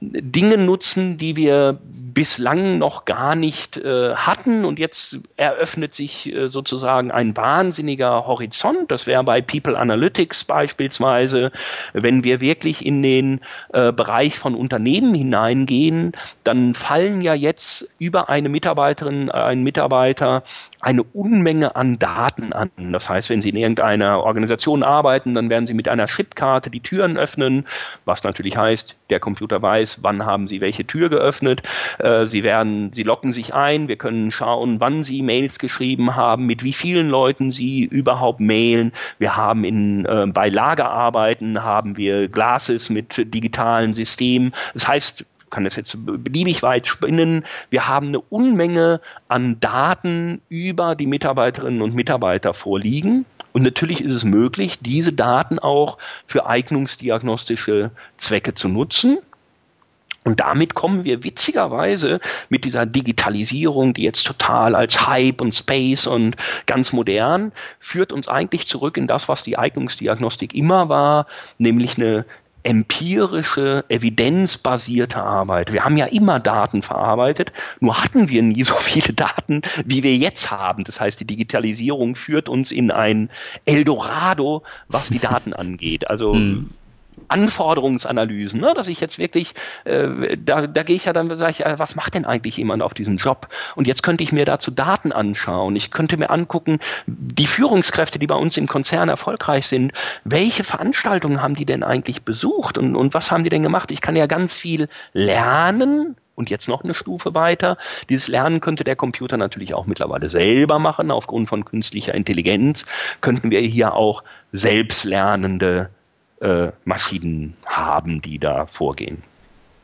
Dinge nutzen, die wir bislang noch gar nicht äh, hatten und jetzt eröffnet sich äh, sozusagen ein wahnsinniger Horizont. Das wäre bei People Analytics beispielsweise, wenn wir wirklich in den äh, Bereich von Unternehmen hineingehen, dann fallen ja jetzt über eine Mitarbeiterin, ein Mitarbeiter eine Unmenge an Daten an. Das heißt, wenn Sie in irgendeiner Organisation arbeiten, dann werden Sie mit einer Chipkarte die Türen öffnen, was natürlich heißt, der Computer weiß, wann haben Sie welche Tür geöffnet. Äh, Sie werden, Sie locken sich ein. Wir können schauen, wann Sie Mails geschrieben haben, mit wie vielen Leuten Sie überhaupt mailen. Wir haben in, äh, bei Lagerarbeiten haben wir Glasses mit digitalen Systemen. Das heißt, kann das jetzt beliebig weit spinnen. Wir haben eine Unmenge an Daten über die Mitarbeiterinnen und Mitarbeiter vorliegen. Und natürlich ist es möglich, diese Daten auch für eignungsdiagnostische Zwecke zu nutzen. Und damit kommen wir witzigerweise mit dieser Digitalisierung, die jetzt total als Hype und Space und ganz modern, führt uns eigentlich zurück in das, was die Eignungsdiagnostik immer war, nämlich eine empirische, evidenzbasierte Arbeit. Wir haben ja immer Daten verarbeitet, nur hatten wir nie so viele Daten, wie wir jetzt haben. Das heißt, die Digitalisierung führt uns in ein Eldorado, was die Daten angeht. Also hm. Anforderungsanalysen, ne? dass ich jetzt wirklich, äh, da, da gehe ich ja dann, sage ich, äh, was macht denn eigentlich jemand auf diesem Job? Und jetzt könnte ich mir dazu Daten anschauen. Ich könnte mir angucken, die Führungskräfte, die bei uns im Konzern erfolgreich sind, welche Veranstaltungen haben die denn eigentlich besucht und, und was haben die denn gemacht? Ich kann ja ganz viel lernen, und jetzt noch eine Stufe weiter. Dieses Lernen könnte der Computer natürlich auch mittlerweile selber machen. Aufgrund von künstlicher Intelligenz könnten wir hier auch selbstlernende äh, Maschinen haben, die da vorgehen.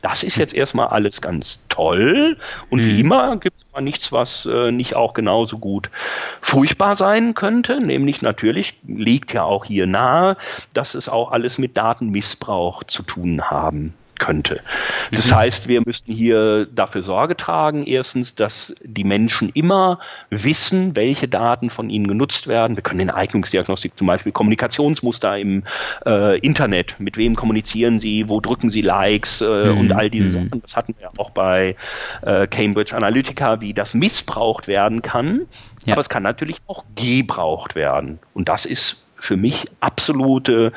Das ist jetzt erstmal alles ganz toll und mhm. wie immer gibt es mal nichts, was äh, nicht auch genauso gut furchtbar sein könnte. Nämlich natürlich liegt ja auch hier nahe, dass es auch alles mit Datenmissbrauch zu tun haben könnte. Das mhm. heißt, wir müssten hier dafür Sorge tragen, erstens, dass die Menschen immer wissen, welche Daten von ihnen genutzt werden. Wir können in Eignungsdiagnostik zum Beispiel Kommunikationsmuster im äh, Internet, mit wem kommunizieren sie, wo drücken sie Likes äh, mhm. und all diese mhm. Sachen. Das hatten wir auch bei äh, Cambridge Analytica, wie das missbraucht werden kann. Ja. Aber es kann natürlich auch gebraucht werden. Und das ist für mich absolute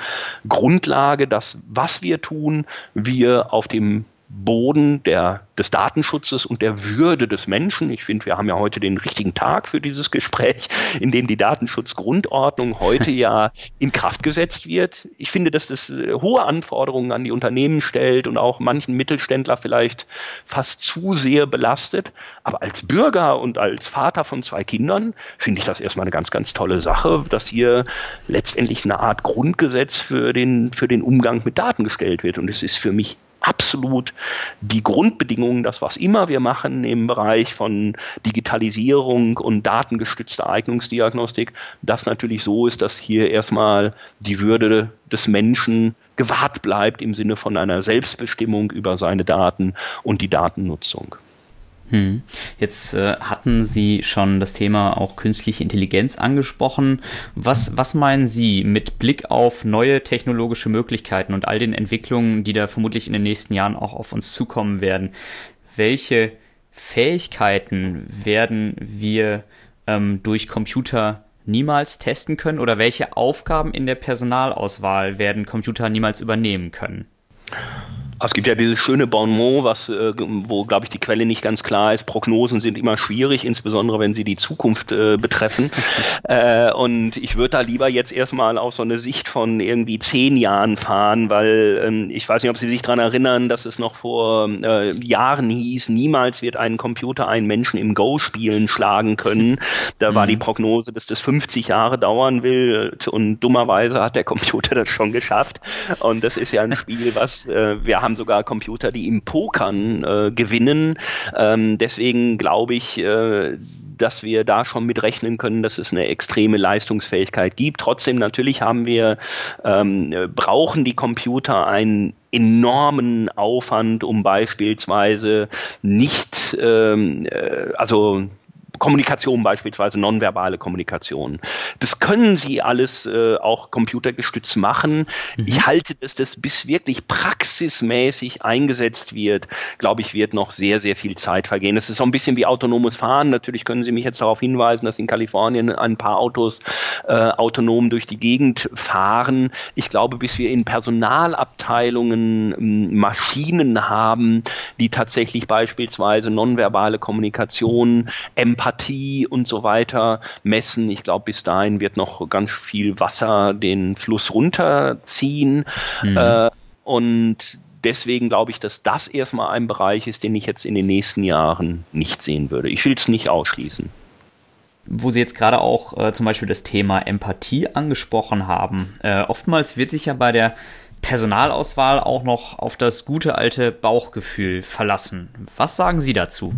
Grundlage, dass was wir tun, wir auf dem Boden der, des Datenschutzes und der Würde des Menschen. Ich finde, wir haben ja heute den richtigen Tag für dieses Gespräch, in dem die Datenschutzgrundordnung heute ja in Kraft gesetzt wird. Ich finde, dass das äh, hohe Anforderungen an die Unternehmen stellt und auch manchen Mittelständler vielleicht fast zu sehr belastet. Aber als Bürger und als Vater von zwei Kindern finde ich das erstmal eine ganz, ganz tolle Sache, dass hier letztendlich eine Art Grundgesetz für den, für den Umgang mit Daten gestellt wird. Und es ist für mich absolut die Grundbedingungen, das was immer wir machen im Bereich von Digitalisierung und datengestützter Eignungsdiagnostik, das natürlich so ist, dass hier erstmal die Würde des Menschen gewahrt bleibt im Sinne von einer Selbstbestimmung über seine Daten und die Datennutzung. Hm. Jetzt äh, hatten Sie schon das Thema auch künstliche Intelligenz angesprochen. Was, was meinen Sie mit Blick auf neue technologische Möglichkeiten und all den Entwicklungen, die da vermutlich in den nächsten Jahren auch auf uns zukommen werden? Welche Fähigkeiten werden wir ähm, durch Computer niemals testen können oder welche Aufgaben in der Personalauswahl werden Computer niemals übernehmen können? Es gibt ja dieses schöne Bonmot, was, äh, wo, glaube ich, die Quelle nicht ganz klar ist. Prognosen sind immer schwierig, insbesondere wenn sie die Zukunft äh, betreffen. äh, und ich würde da lieber jetzt erstmal auf so eine Sicht von irgendwie zehn Jahren fahren, weil ähm, ich weiß nicht, ob Sie sich daran erinnern, dass es noch vor äh, Jahren hieß, niemals wird ein Computer einen Menschen im Go-Spielen schlagen können. Da war mhm. die Prognose, dass das 50 Jahre dauern will und dummerweise hat der Computer das schon geschafft. Und das ist ja ein Spiel, was äh, wir haben sogar Computer, die im Pokern äh, gewinnen. Ähm, deswegen glaube ich, äh, dass wir da schon mit rechnen können, dass es eine extreme Leistungsfähigkeit gibt. Trotzdem natürlich haben wir, ähm, brauchen die Computer einen enormen Aufwand, um beispielsweise nicht, ähm, äh, also Kommunikation beispielsweise, nonverbale Kommunikation. Das können sie alles äh, auch computergestützt machen. Mhm. Ich halte, dass das bis wirklich praxismäßig eingesetzt wird, glaube ich, wird noch sehr, sehr viel Zeit vergehen. Das ist so ein bisschen wie autonomes Fahren. Natürlich können Sie mich jetzt darauf hinweisen, dass in Kalifornien ein paar Autos äh, autonom durch die Gegend fahren. Ich glaube, bis wir in Personalabteilungen ähm, Maschinen haben, die tatsächlich beispielsweise nonverbale Kommunikation, Empathie, Empathie und so weiter messen. Ich glaube, bis dahin wird noch ganz viel Wasser den Fluss runterziehen. Mhm. Äh, und deswegen glaube ich, dass das erstmal ein Bereich ist, den ich jetzt in den nächsten Jahren nicht sehen würde. Ich will es nicht ausschließen. Wo Sie jetzt gerade auch äh, zum Beispiel das Thema Empathie angesprochen haben. Äh, oftmals wird sich ja bei der Personalauswahl auch noch auf das gute alte Bauchgefühl verlassen. Was sagen Sie dazu?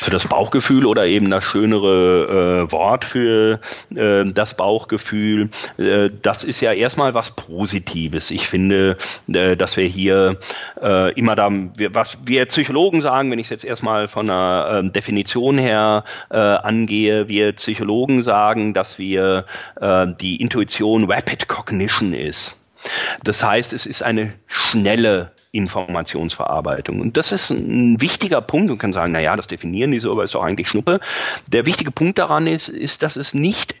Für das Bauchgefühl oder eben das schönere äh, Wort für äh, das Bauchgefühl, äh, das ist ja erstmal was Positives. Ich finde, äh, dass wir hier äh, immer da, wir, was wir Psychologen sagen, wenn ich es jetzt erstmal von einer äh, Definition her äh, angehe, wir Psychologen sagen, dass wir äh, die Intuition Rapid Cognition ist. Das heißt, es ist eine schnelle Informationsverarbeitung. Und das ist ein wichtiger Punkt. Man kann sagen, na ja, das definieren die so, aber ist doch eigentlich Schnuppe. Der wichtige Punkt daran ist, ist, dass es nicht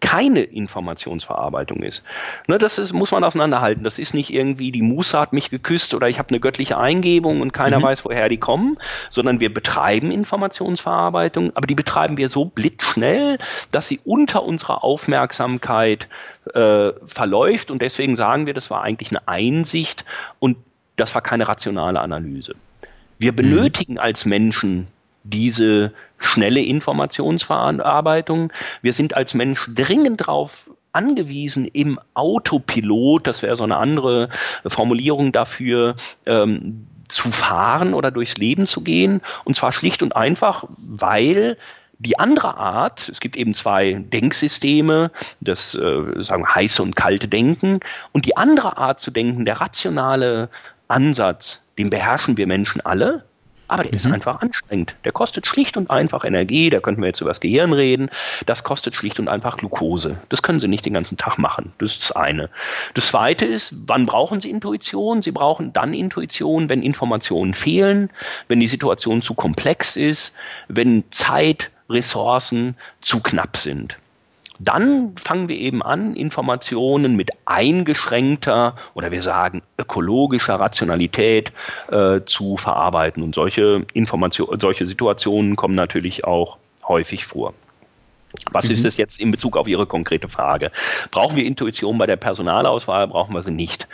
keine Informationsverarbeitung ist. Ne, das ist, muss man auseinanderhalten. Das ist nicht irgendwie, die Musa hat mich geküsst oder ich habe eine göttliche Eingebung und keiner mhm. weiß, woher die kommen, sondern wir betreiben Informationsverarbeitung, aber die betreiben wir so blitzschnell, dass sie unter unserer Aufmerksamkeit äh, verläuft und deswegen sagen wir, das war eigentlich eine Einsicht und das war keine rationale Analyse. Wir benötigen mhm. als Menschen diese schnelle Informationsverarbeitung. Wir sind als Mensch dringend darauf angewiesen, im Autopilot, das wäre so eine andere Formulierung dafür, ähm, zu fahren oder durchs Leben zu gehen. Und zwar schlicht und einfach, weil die andere Art, es gibt eben zwei Denksysteme, das äh, sagen heiße und kalte Denken, und die andere Art zu denken, der rationale Ansatz, den beherrschen wir Menschen alle, aber der mhm. ist einfach anstrengend. Der kostet schlicht und einfach Energie, da könnten wir jetzt über das Gehirn reden, das kostet schlicht und einfach Glucose. Das können Sie nicht den ganzen Tag machen. Das ist das eine. Das zweite ist, wann brauchen Sie Intuition? Sie brauchen dann Intuition, wenn Informationen fehlen, wenn die Situation zu komplex ist, wenn Zeit, Ressourcen zu knapp sind. Dann fangen wir eben an, Informationen mit eingeschränkter oder wir sagen ökologischer Rationalität äh, zu verarbeiten. Und solche Informationen, solche Situationen kommen natürlich auch häufig vor. Was mhm. ist es jetzt in Bezug auf Ihre konkrete Frage? Brauchen wir Intuition bei der Personalauswahl? Brauchen wir sie nicht?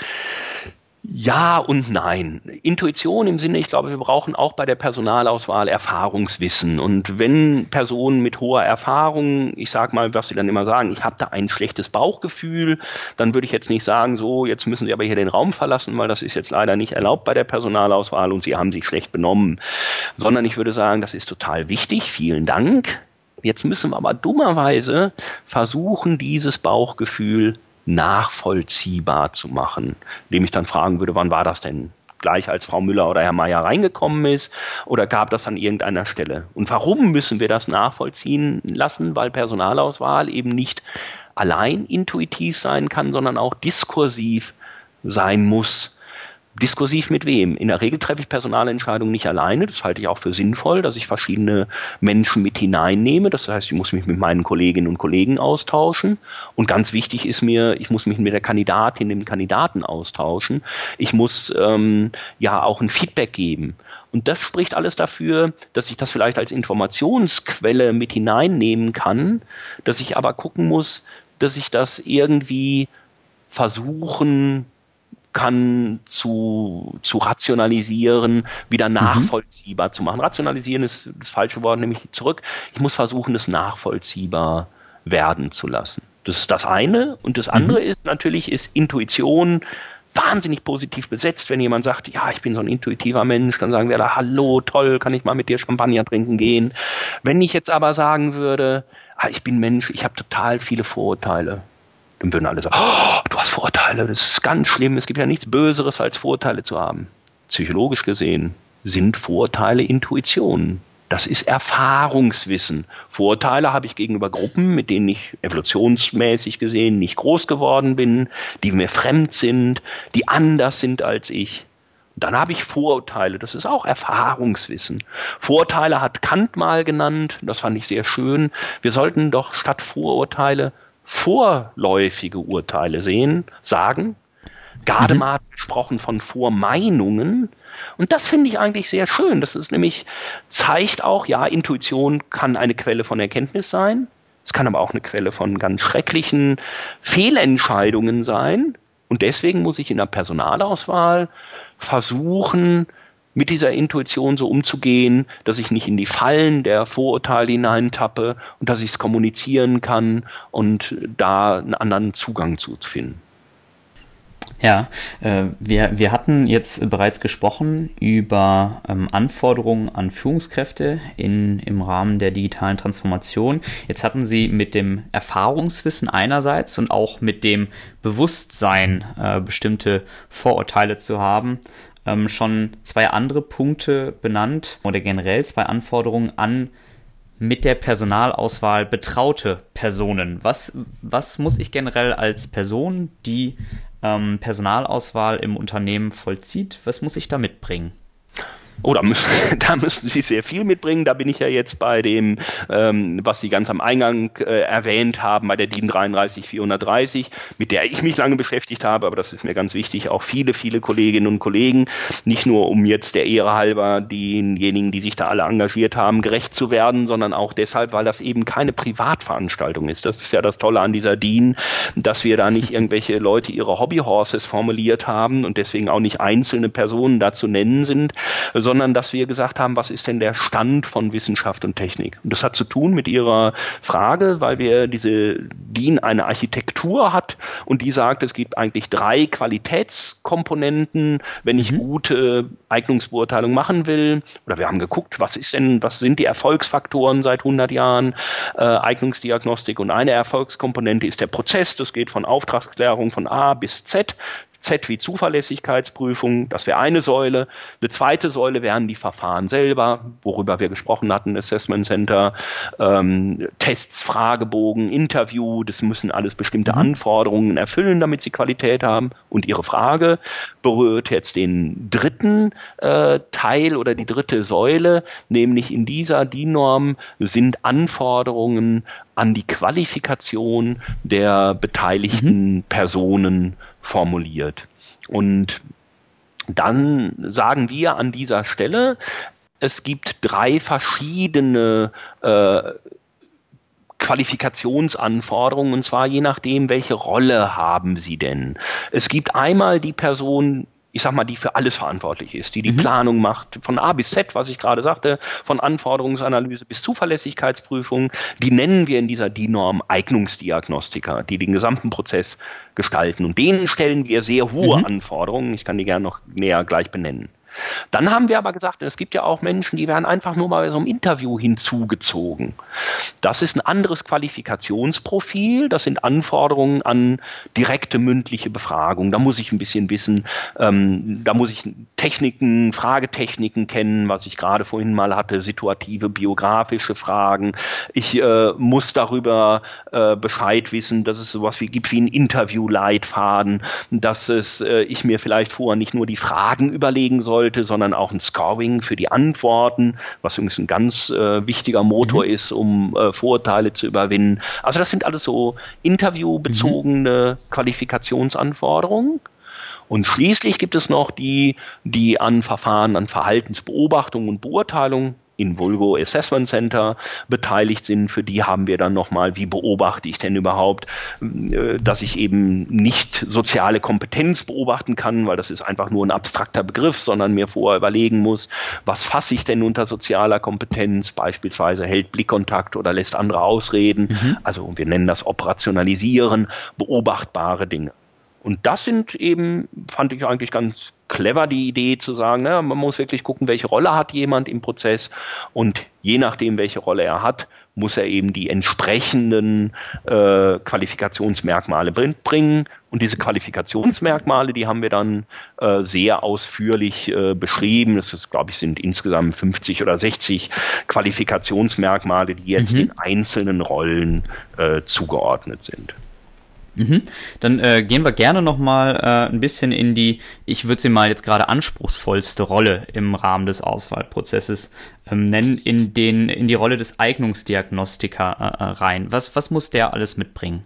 Ja und nein. Intuition im Sinne, ich glaube, wir brauchen auch bei der Personalauswahl Erfahrungswissen. Und wenn Personen mit hoher Erfahrung, ich sag mal, was sie dann immer sagen, ich habe da ein schlechtes Bauchgefühl, dann würde ich jetzt nicht sagen, so, jetzt müssen Sie aber hier den Raum verlassen, weil das ist jetzt leider nicht erlaubt bei der Personalauswahl und Sie haben sich schlecht benommen. Sondern ich würde sagen, das ist total wichtig, vielen Dank. Jetzt müssen wir aber dummerweise versuchen, dieses Bauchgefühl nachvollziehbar zu machen, indem ich dann fragen würde, wann war das denn? Gleich als Frau Müller oder Herr Meier reingekommen ist oder gab das an irgendeiner Stelle? Und warum müssen wir das nachvollziehen lassen? Weil Personalauswahl eben nicht allein intuitiv sein kann, sondern auch diskursiv sein muss. Diskursiv mit wem? In der Regel treffe ich Personalentscheidungen nicht alleine. Das halte ich auch für sinnvoll, dass ich verschiedene Menschen mit hineinnehme. Das heißt, ich muss mich mit meinen Kolleginnen und Kollegen austauschen. Und ganz wichtig ist mir, ich muss mich mit der Kandidatin, dem Kandidaten austauschen. Ich muss ähm, ja auch ein Feedback geben. Und das spricht alles dafür, dass ich das vielleicht als Informationsquelle mit hineinnehmen kann, dass ich aber gucken muss, dass ich das irgendwie versuchen kann zu, zu rationalisieren, wieder mhm. nachvollziehbar mhm. zu machen. Rationalisieren ist das falsche Wort, nämlich zurück. Ich muss versuchen, es nachvollziehbar werden zu lassen. Das ist das eine. Und das andere mhm. ist natürlich, ist Intuition wahnsinnig positiv besetzt. Wenn jemand sagt, ja, ich bin so ein intuitiver Mensch, dann sagen wir da, hallo, toll, kann ich mal mit dir Champagner trinken gehen. Wenn ich jetzt aber sagen würde, ah, ich bin Mensch, ich habe total viele Vorurteile, dann würden alle sagen, oh, du hast Vorurteile, das ist ganz schlimm, es gibt ja nichts Böseres als Vorurteile zu haben. Psychologisch gesehen sind Vorurteile Intuitionen. Das ist Erfahrungswissen. Vorurteile habe ich gegenüber Gruppen, mit denen ich evolutionsmäßig gesehen nicht groß geworden bin, die mir fremd sind, die anders sind als ich. Dann habe ich Vorurteile, das ist auch Erfahrungswissen. Vorurteile hat Kant mal genannt, das fand ich sehr schön. Wir sollten doch statt Vorurteile vorläufige Urteile sehen, sagen. Mhm. hat gesprochen von Vormeinungen. Und das finde ich eigentlich sehr schön. Das ist nämlich, zeigt auch, ja, Intuition kann eine Quelle von Erkenntnis sein. Es kann aber auch eine Quelle von ganz schrecklichen Fehlentscheidungen sein. Und deswegen muss ich in der Personalauswahl versuchen, mit dieser Intuition so umzugehen, dass ich nicht in die Fallen der Vorurteile hineintappe und dass ich es kommunizieren kann und da einen anderen Zugang zu finden. Ja, äh, wir, wir hatten jetzt bereits gesprochen über ähm, Anforderungen an Führungskräfte in, im Rahmen der digitalen Transformation. Jetzt hatten Sie mit dem Erfahrungswissen einerseits und auch mit dem Bewusstsein, äh, bestimmte Vorurteile zu haben, ähm, schon zwei andere Punkte benannt oder generell zwei Anforderungen an mit der Personalauswahl betraute Personen. Was, was muss ich generell als Person, die ähm, Personalauswahl im Unternehmen vollzieht, was muss ich da mitbringen? Oh, da müssen, da müssen Sie sehr viel mitbringen. Da bin ich ja jetzt bei dem, ähm, was Sie ganz am Eingang äh, erwähnt haben, bei der DIN 33430, mit der ich mich lange beschäftigt habe, aber das ist mir ganz wichtig, auch viele, viele Kolleginnen und Kollegen, nicht nur um jetzt der Ehre halber denjenigen, die sich da alle engagiert haben, gerecht zu werden, sondern auch deshalb, weil das eben keine Privatveranstaltung ist. Das ist ja das Tolle an dieser DIN, dass wir da nicht irgendwelche Leute ihre Hobbyhorses formuliert haben und deswegen auch nicht einzelne Personen da zu nennen sind, sondern dass wir gesagt haben, was ist denn der Stand von Wissenschaft und Technik? Und das hat zu tun mit Ihrer Frage, weil wir diese DIN eine Architektur hat und die sagt, es gibt eigentlich drei Qualitätskomponenten, wenn ich mhm. gute Eignungsbeurteilung machen will. Oder wir haben geguckt, was ist denn, was sind die Erfolgsfaktoren seit 100 Jahren äh, Eignungsdiagnostik und eine Erfolgskomponente ist der Prozess. Das geht von Auftragsklärung von A bis Z. Z wie Zuverlässigkeitsprüfung, das wäre eine Säule. Eine zweite Säule wären die Verfahren selber, worüber wir gesprochen hatten, Assessment Center, ähm, Tests, Fragebogen, Interview, das müssen alles bestimmte mhm. Anforderungen erfüllen, damit sie Qualität haben. Und Ihre Frage berührt jetzt den dritten äh, Teil oder die dritte Säule, nämlich in dieser DIN-Norm sind Anforderungen an die Qualifikation der beteiligten mhm. Personen formuliert. Und dann sagen wir an dieser Stelle, es gibt drei verschiedene äh, Qualifikationsanforderungen, und zwar je nachdem, welche Rolle haben Sie denn. Es gibt einmal die Person, ich sag mal, die für alles verantwortlich ist, die die mhm. Planung macht, von A bis Z, was ich gerade sagte, von Anforderungsanalyse bis Zuverlässigkeitsprüfung, die nennen wir in dieser DIN-Norm Eignungsdiagnostiker, die den gesamten Prozess gestalten. Und denen stellen wir sehr hohe mhm. Anforderungen. Ich kann die gerne noch näher gleich benennen. Dann haben wir aber gesagt, es gibt ja auch Menschen, die werden einfach nur mal bei so einem Interview hinzugezogen. Das ist ein anderes Qualifikationsprofil, das sind Anforderungen an direkte mündliche Befragung. Da muss ich ein bisschen wissen, ähm, da muss ich Techniken, Fragetechniken kennen, was ich gerade vorhin mal hatte, situative, biografische Fragen. Ich äh, muss darüber äh, Bescheid wissen, dass es sowas wie gibt wie ein Interviewleitfaden, dass es äh, ich mir vielleicht vorher nicht nur die Fragen überlegen soll, sollte, sondern auch ein Scoring für die Antworten, was übrigens ein ganz äh, wichtiger Motor mhm. ist, um äh, Vorurteile zu überwinden. Also das sind alles so interviewbezogene mhm. Qualifikationsanforderungen. Und schließlich gibt es noch die, die an Verfahren, an Verhaltensbeobachtung und Beurteilung in Vulgo Assessment Center beteiligt sind. Für die haben wir dann nochmal, wie beobachte ich denn überhaupt, äh, dass ich eben nicht soziale Kompetenz beobachten kann, weil das ist einfach nur ein abstrakter Begriff, sondern mir vorher überlegen muss, was fasse ich denn unter sozialer Kompetenz, beispielsweise hält Blickkontakt oder lässt andere ausreden. Mhm. Also wir nennen das Operationalisieren, beobachtbare Dinge. Und das sind eben, fand ich eigentlich ganz clever, die Idee zu sagen, ne, man muss wirklich gucken, welche Rolle hat jemand im Prozess und je nachdem, welche Rolle er hat, muss er eben die entsprechenden äh, Qualifikationsmerkmale bringen. Und diese Qualifikationsmerkmale, die haben wir dann äh, sehr ausführlich äh, beschrieben. Das ist, glaube ich, sind insgesamt 50 oder 60 Qualifikationsmerkmale, die jetzt mhm. den einzelnen Rollen äh, zugeordnet sind. Mhm. Dann äh, gehen wir gerne nochmal äh, ein bisschen in die, ich würde sie mal jetzt gerade anspruchsvollste Rolle im Rahmen des Auswahlprozesses ähm, nennen, in, den, in die Rolle des Eignungsdiagnostiker äh, äh rein. Was, was muss der alles mitbringen?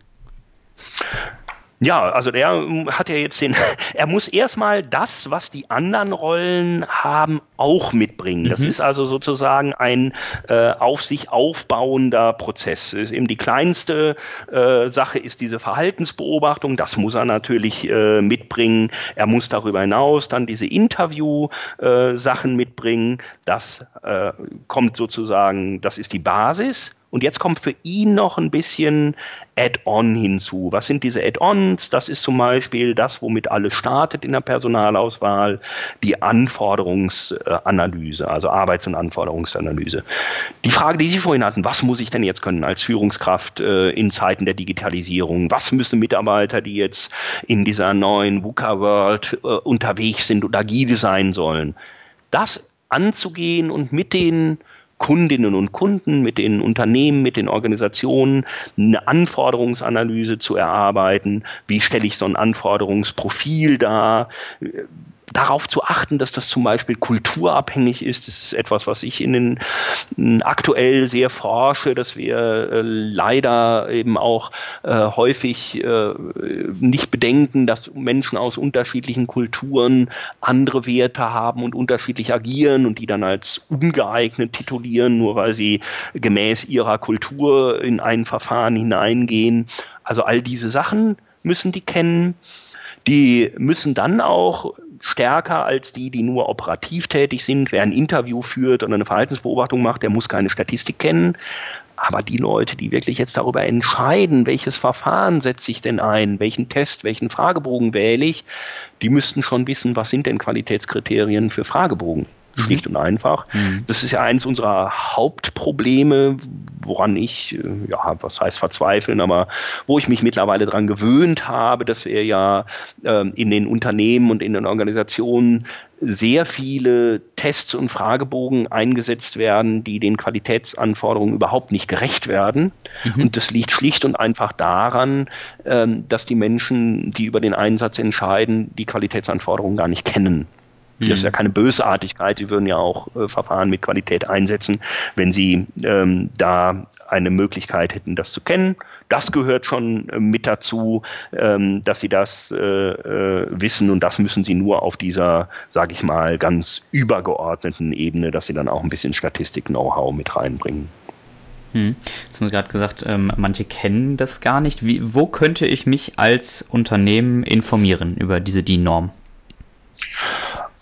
Ja, also der ähm, hat ja jetzt den, er muss erstmal das, was die anderen Rollen haben, auch mitbringen. Das mhm. ist also sozusagen ein äh, auf sich aufbauender Prozess. Ist eben die kleinste äh, Sache ist diese Verhaltensbeobachtung, das muss er natürlich äh, mitbringen. Er muss darüber hinaus dann diese Interview-Sachen äh, mitbringen. Das äh, kommt sozusagen, das ist die Basis. Und jetzt kommt für ihn noch ein bisschen Add-on hinzu. Was sind diese Add-ons? Das ist zum Beispiel das, womit alles startet in der Personalauswahl, die Anforderungsanalyse, also Arbeits- und Anforderungsanalyse. Die Frage, die Sie vorhin hatten, was muss ich denn jetzt können als Führungskraft äh, in Zeiten der Digitalisierung? Was müssen Mitarbeiter, die jetzt in dieser neuen VUCA-World äh, unterwegs sind und agil sein sollen? Das anzugehen und mit den Kundinnen und Kunden, mit den Unternehmen, mit den Organisationen eine Anforderungsanalyse zu erarbeiten. Wie stelle ich so ein Anforderungsprofil dar? Darauf zu achten, dass das zum Beispiel kulturabhängig ist. Das ist etwas, was ich in den aktuell sehr forsche, dass wir äh, leider eben auch äh, häufig äh, nicht bedenken, dass Menschen aus unterschiedlichen Kulturen andere Werte haben und unterschiedlich agieren und die dann als ungeeignet titulieren, nur weil sie gemäß ihrer Kultur in ein Verfahren hineingehen. Also all diese Sachen müssen die kennen. Die müssen dann auch stärker als die, die nur operativ tätig sind. Wer ein Interview führt oder eine Verhaltensbeobachtung macht, der muss keine Statistik kennen. Aber die Leute, die wirklich jetzt darüber entscheiden, welches Verfahren setze ich denn ein, welchen Test, welchen Fragebogen wähle ich, die müssten schon wissen, was sind denn Qualitätskriterien für Fragebogen. Mhm. Schlicht und einfach. Mhm. Das ist ja eins unserer Hauptprobleme, woran ich, äh, ja, was heißt verzweifeln, aber wo ich mich mittlerweile daran gewöhnt habe, dass wir ja äh, in den Unternehmen und in den Organisationen sehr viele Tests und Fragebogen eingesetzt werden, die den Qualitätsanforderungen überhaupt nicht gerecht werden. Mhm. Und das liegt schlicht und einfach daran, ähm, dass die Menschen, die über den Einsatz entscheiden, die Qualitätsanforderungen gar nicht kennen. Das ist ja mhm. keine Bösartigkeit. Die würden ja auch äh, Verfahren mit Qualität einsetzen, wenn sie ähm, da eine Möglichkeit hätten, das zu kennen. Das gehört schon äh, mit dazu, ähm, dass sie das äh, äh, wissen und das müssen sie nur auf dieser, sage ich mal, ganz übergeordneten Ebene, dass sie dann auch ein bisschen Statistik-Know-how mit reinbringen. Hm. Jetzt haben Sie gerade gesagt, ähm, manche kennen das gar nicht. Wie, wo könnte ich mich als Unternehmen informieren über diese DIN-Norm?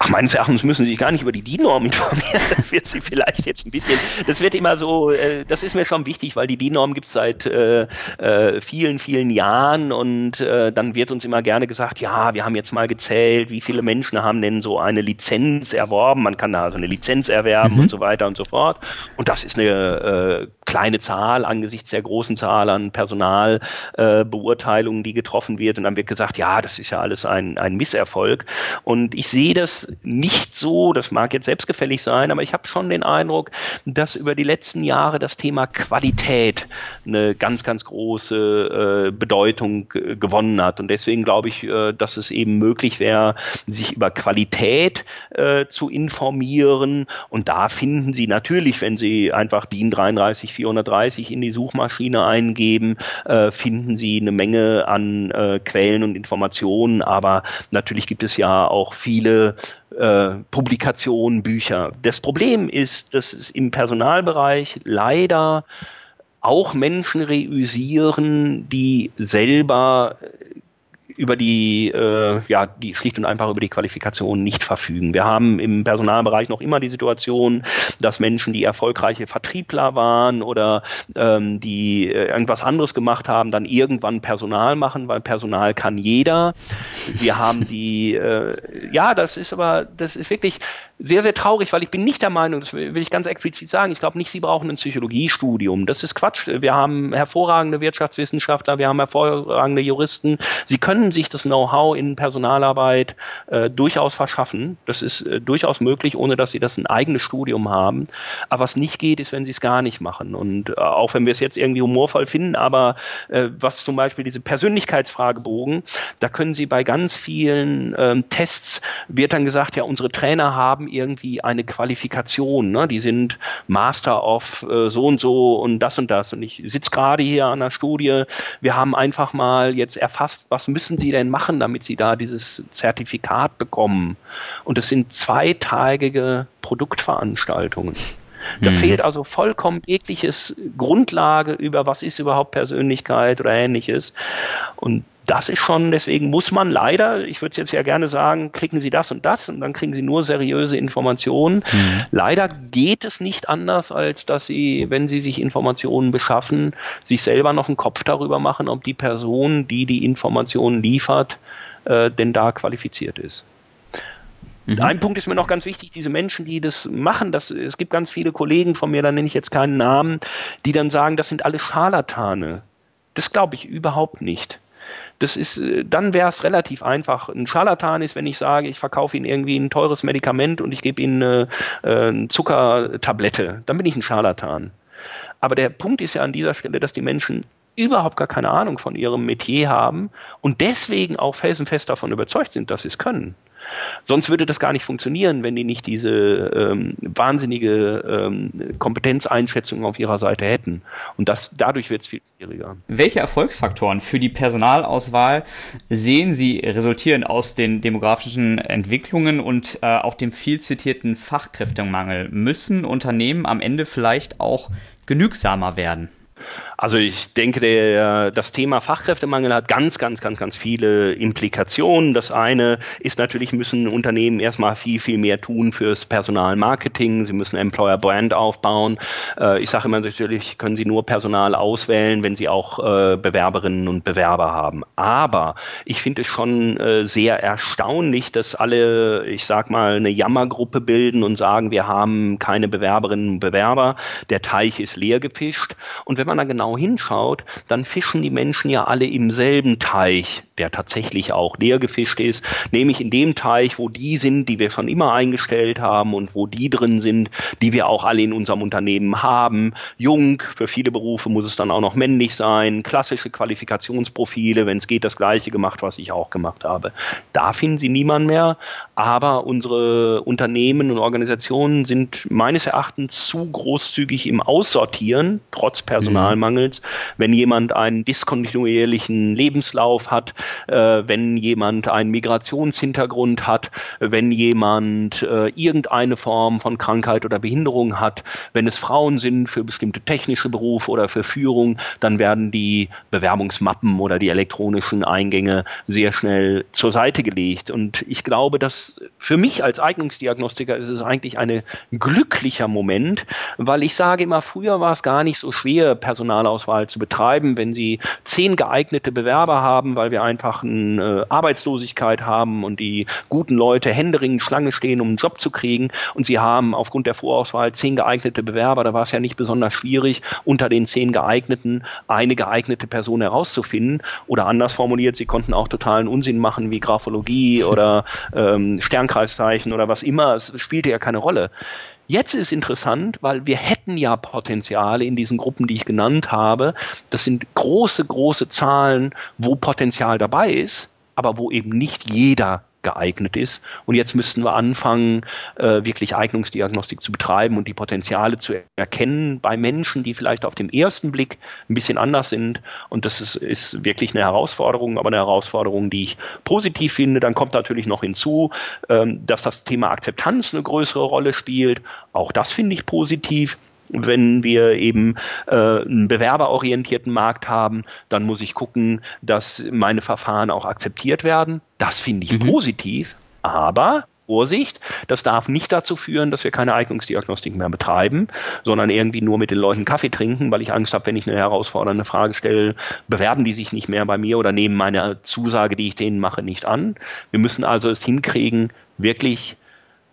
Ach, meines Erachtens müssen Sie sich gar nicht über die DIN-Norm informieren. Das wird Sie vielleicht jetzt ein bisschen, das wird immer so, äh, das ist mir schon wichtig, weil die DIN-Norm gibt es seit äh, äh, vielen, vielen Jahren und äh, dann wird uns immer gerne gesagt, ja, wir haben jetzt mal gezählt, wie viele Menschen haben denn so eine Lizenz erworben. Man kann da also eine Lizenz erwerben mhm. und so weiter und so fort. Und das ist eine äh, kleine Zahl angesichts der großen Zahl an Personalbeurteilungen, äh, die getroffen wird. Und dann wird gesagt, ja, das ist ja alles ein, ein Misserfolg. Und ich sehe das nicht so, das mag jetzt selbstgefällig sein, aber ich habe schon den Eindruck, dass über die letzten Jahre das Thema Qualität eine ganz, ganz große äh, Bedeutung gewonnen hat. Und deswegen glaube ich, äh, dass es eben möglich wäre, sich über Qualität äh, zu informieren. Und da finden Sie natürlich, wenn Sie einfach DIN 33430 in die Suchmaschine eingeben, äh, finden Sie eine Menge an äh, Quellen und Informationen. Aber natürlich gibt es ja auch viele äh, Publikationen, Bücher. Das Problem ist, dass es im Personalbereich leider auch Menschen reüsieren, die selber über die, äh, ja, die schlicht und einfach über die Qualifikation nicht verfügen. Wir haben im Personalbereich noch immer die Situation, dass Menschen, die erfolgreiche Vertriebler waren oder ähm, die äh, irgendwas anderes gemacht haben, dann irgendwann Personal machen, weil Personal kann jeder. Wir haben die, äh, ja, das ist aber, das ist wirklich sehr, sehr traurig, weil ich bin nicht der Meinung, das will ich ganz explizit sagen, ich glaube nicht, Sie brauchen ein Psychologiestudium. Das ist Quatsch. Wir haben hervorragende Wirtschaftswissenschaftler, wir haben hervorragende Juristen. Sie können sich das Know-how in Personalarbeit äh, durchaus verschaffen. Das ist äh, durchaus möglich, ohne dass Sie das ein eigenes Studium haben. Aber was nicht geht, ist, wenn Sie es gar nicht machen. Und äh, auch wenn wir es jetzt irgendwie humorvoll finden, aber äh, was zum Beispiel diese Persönlichkeitsfragebogen, da können Sie bei ganz vielen ähm, Tests, wird dann gesagt, ja, unsere Trainer haben irgendwie eine Qualifikation. Ne? Die sind Master of äh, so und so und das und das. Und ich sitze gerade hier an der Studie. Wir haben einfach mal jetzt erfasst, was müssen Sie denn machen, damit Sie da dieses Zertifikat bekommen. Und es sind zweitägige Produktveranstaltungen. Da mhm. fehlt also vollkommen jegliches Grundlage über was ist überhaupt Persönlichkeit oder ähnliches. Und das ist schon, deswegen muss man leider, ich würde es jetzt ja gerne sagen, klicken Sie das und das und dann kriegen Sie nur seriöse Informationen. Mhm. Leider geht es nicht anders, als dass Sie, wenn Sie sich Informationen beschaffen, sich selber noch einen Kopf darüber machen, ob die Person, die die Informationen liefert, äh, denn da qualifiziert ist. Mhm. Ein Punkt ist mir noch ganz wichtig, diese Menschen, die das machen, das, es gibt ganz viele Kollegen von mir, da nenne ich jetzt keinen Namen, die dann sagen, das sind alle Scharlatane. Das glaube ich überhaupt nicht. Das ist, äh, dann wäre es relativ einfach. Ein Scharlatan ist, wenn ich sage, ich verkaufe Ihnen irgendwie ein teures Medikament und ich gebe Ihnen eine, äh, eine Zuckertablette. Dann bin ich ein Scharlatan. Aber der Punkt ist ja an dieser Stelle, dass die Menschen überhaupt gar keine Ahnung von ihrem Metier haben und deswegen auch felsenfest davon überzeugt sind, dass sie es können. Sonst würde das gar nicht funktionieren, wenn die nicht diese ähm, wahnsinnige ähm, Kompetenzeinschätzung auf ihrer Seite hätten. Und das, dadurch wird es viel schwieriger. Welche Erfolgsfaktoren für die Personalauswahl sehen Sie resultieren aus den demografischen Entwicklungen und äh, auch dem viel zitierten Fachkräftemangel? Müssen Unternehmen am Ende vielleicht auch genügsamer werden? Also ich denke, der, das Thema Fachkräftemangel hat ganz, ganz, ganz, ganz viele Implikationen. Das eine ist natürlich, müssen Unternehmen erstmal viel, viel mehr tun fürs Personalmarketing. Sie müssen Employer Brand aufbauen. Äh, ich sage immer natürlich, können Sie nur Personal auswählen, wenn Sie auch äh, Bewerberinnen und Bewerber haben. Aber ich finde es schon äh, sehr erstaunlich, dass alle, ich sag mal, eine Jammergruppe bilden und sagen, wir haben keine Bewerberinnen und Bewerber. Der Teich ist leer gefischt. Und wenn man da genau hinschaut, dann fischen die Menschen ja alle im selben Teich, der tatsächlich auch leer gefischt ist, nämlich in dem Teich, wo die sind, die wir schon immer eingestellt haben und wo die drin sind, die wir auch alle in unserem Unternehmen haben. Jung, für viele Berufe muss es dann auch noch männlich sein, klassische Qualifikationsprofile, wenn es geht, das gleiche gemacht, was ich auch gemacht habe. Da finden Sie niemanden mehr, aber unsere Unternehmen und Organisationen sind meines Erachtens zu großzügig im Aussortieren, trotz Personalmangels. Wenn jemand einen diskontinuierlichen Lebenslauf hat, äh, wenn jemand einen Migrationshintergrund hat, wenn jemand äh, irgendeine Form von Krankheit oder Behinderung hat, wenn es Frauen sind für bestimmte technische Berufe oder für Führung, dann werden die Bewerbungsmappen oder die elektronischen Eingänge sehr schnell zur Seite gelegt. Und ich glaube, dass für mich als Eignungsdiagnostiker ist es eigentlich ein glücklicher Moment, weil ich sage immer, früher war es gar nicht so schwer, Personalauswahl zu betreiben, wenn Sie zehn geeignete Bewerber haben, weil wir einfach eine äh, Arbeitslosigkeit haben und die guten Leute händeringend Schlange stehen, um einen Job zu kriegen. Und Sie haben aufgrund der Vorauswahl zehn geeignete Bewerber, da war es ja nicht besonders schwierig, unter den zehn geeigneten eine geeignete Person herauszufinden. Oder anders formuliert, Sie konnten auch totalen Unsinn machen wie Graphologie oder ähm, Sternkreiszeichen oder was immer, es spielte ja keine Rolle. Jetzt ist interessant, weil wir hätten ja Potenziale in diesen Gruppen, die ich genannt habe. Das sind große, große Zahlen, wo Potenzial dabei ist, aber wo eben nicht jeder geeignet ist. Und jetzt müssten wir anfangen, äh, wirklich Eignungsdiagnostik zu betreiben und die Potenziale zu erkennen bei Menschen, die vielleicht auf den ersten Blick ein bisschen anders sind. Und das ist, ist wirklich eine Herausforderung, aber eine Herausforderung, die ich positiv finde. Dann kommt natürlich noch hinzu, ähm, dass das Thema Akzeptanz eine größere Rolle spielt. Auch das finde ich positiv wenn wir eben äh, einen bewerberorientierten Markt haben, dann muss ich gucken, dass meine Verfahren auch akzeptiert werden. Das finde ich mhm. positiv, aber Vorsicht, das darf nicht dazu führen, dass wir keine Eignungsdiagnostik mehr betreiben, sondern irgendwie nur mit den Leuten Kaffee trinken, weil ich Angst habe, wenn ich eine herausfordernde Frage stelle, bewerben die sich nicht mehr bei mir oder nehmen meine Zusage, die ich denen mache, nicht an. Wir müssen also es hinkriegen, wirklich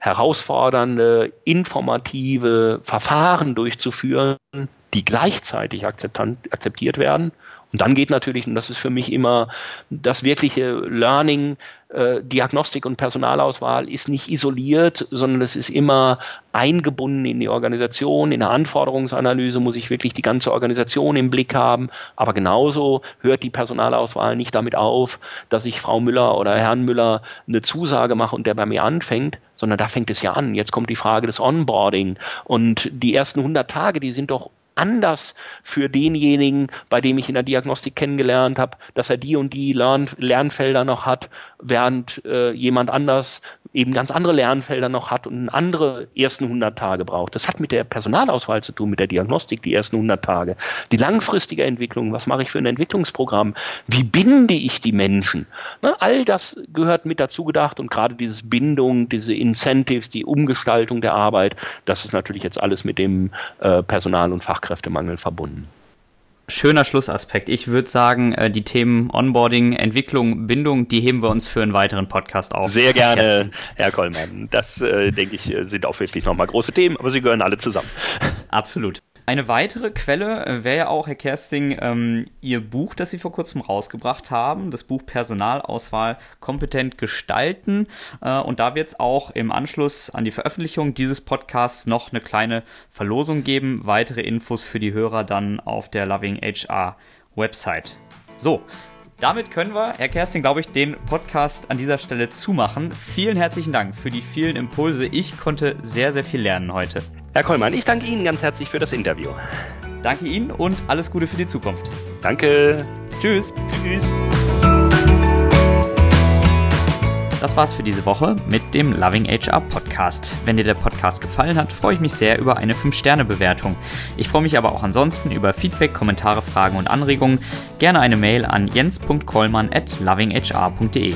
herausfordernde, informative Verfahren durchzuführen, die gleichzeitig akzeptiert werden. Und dann geht natürlich, und das ist für mich immer das wirkliche Learning, äh, Diagnostik und Personalauswahl ist nicht isoliert, sondern es ist immer eingebunden in die Organisation. In der Anforderungsanalyse muss ich wirklich die ganze Organisation im Blick haben. Aber genauso hört die Personalauswahl nicht damit auf, dass ich Frau Müller oder Herrn Müller eine Zusage mache und der bei mir anfängt, sondern da fängt es ja an. Jetzt kommt die Frage des Onboarding. Und die ersten 100 Tage, die sind doch anders für denjenigen, bei dem ich in der Diagnostik kennengelernt habe, dass er die und die Lern Lernfelder noch hat, während äh, jemand anders eben ganz andere Lernfelder noch hat und andere ersten 100 Tage braucht. Das hat mit der Personalauswahl zu tun, mit der Diagnostik, die ersten 100 Tage. Die langfristige Entwicklung, was mache ich für ein Entwicklungsprogramm? Wie binde ich die Menschen? Ne, all das gehört mit dazu gedacht und gerade dieses Bindung, diese Incentives, die Umgestaltung der Arbeit, das ist natürlich jetzt alles mit dem äh, Personal- und Fachkräftemangel verbunden schöner Schlussaspekt. Ich würde sagen, äh, die Themen Onboarding, Entwicklung, Bindung, die heben wir uns für einen weiteren Podcast auf. Sehr gerne, Herr Kollmann. Das, äh, denke ich, sind auch wirklich nochmal große Themen, aber sie gehören alle zusammen. Absolut. Eine weitere Quelle äh, wäre ja auch, Herr Kersting, ähm, Ihr Buch, das Sie vor kurzem rausgebracht haben, das Buch Personalauswahl kompetent gestalten. Äh, und da wird es auch im Anschluss an die Veröffentlichung dieses Podcasts noch eine kleine Verlosung geben. Weitere Infos für die Hörer dann auf der Loving HR Website. So, damit können wir, Herr Kersting, glaube ich, den Podcast an dieser Stelle zumachen. Vielen herzlichen Dank für die vielen Impulse. Ich konnte sehr, sehr viel lernen heute. Herr Kollmann, ich danke Ihnen ganz herzlich für das Interview. Danke Ihnen und alles Gute für die Zukunft. Danke. Tschüss. Tschüss. Das war's für diese Woche mit dem Loving HR Podcast. Wenn dir der Podcast gefallen hat, freue ich mich sehr über eine 5-Sterne-Bewertung. Ich freue mich aber auch ansonsten über Feedback, Kommentare, Fragen und Anregungen. Gerne eine Mail an jens.kollmann at lovinghr.de.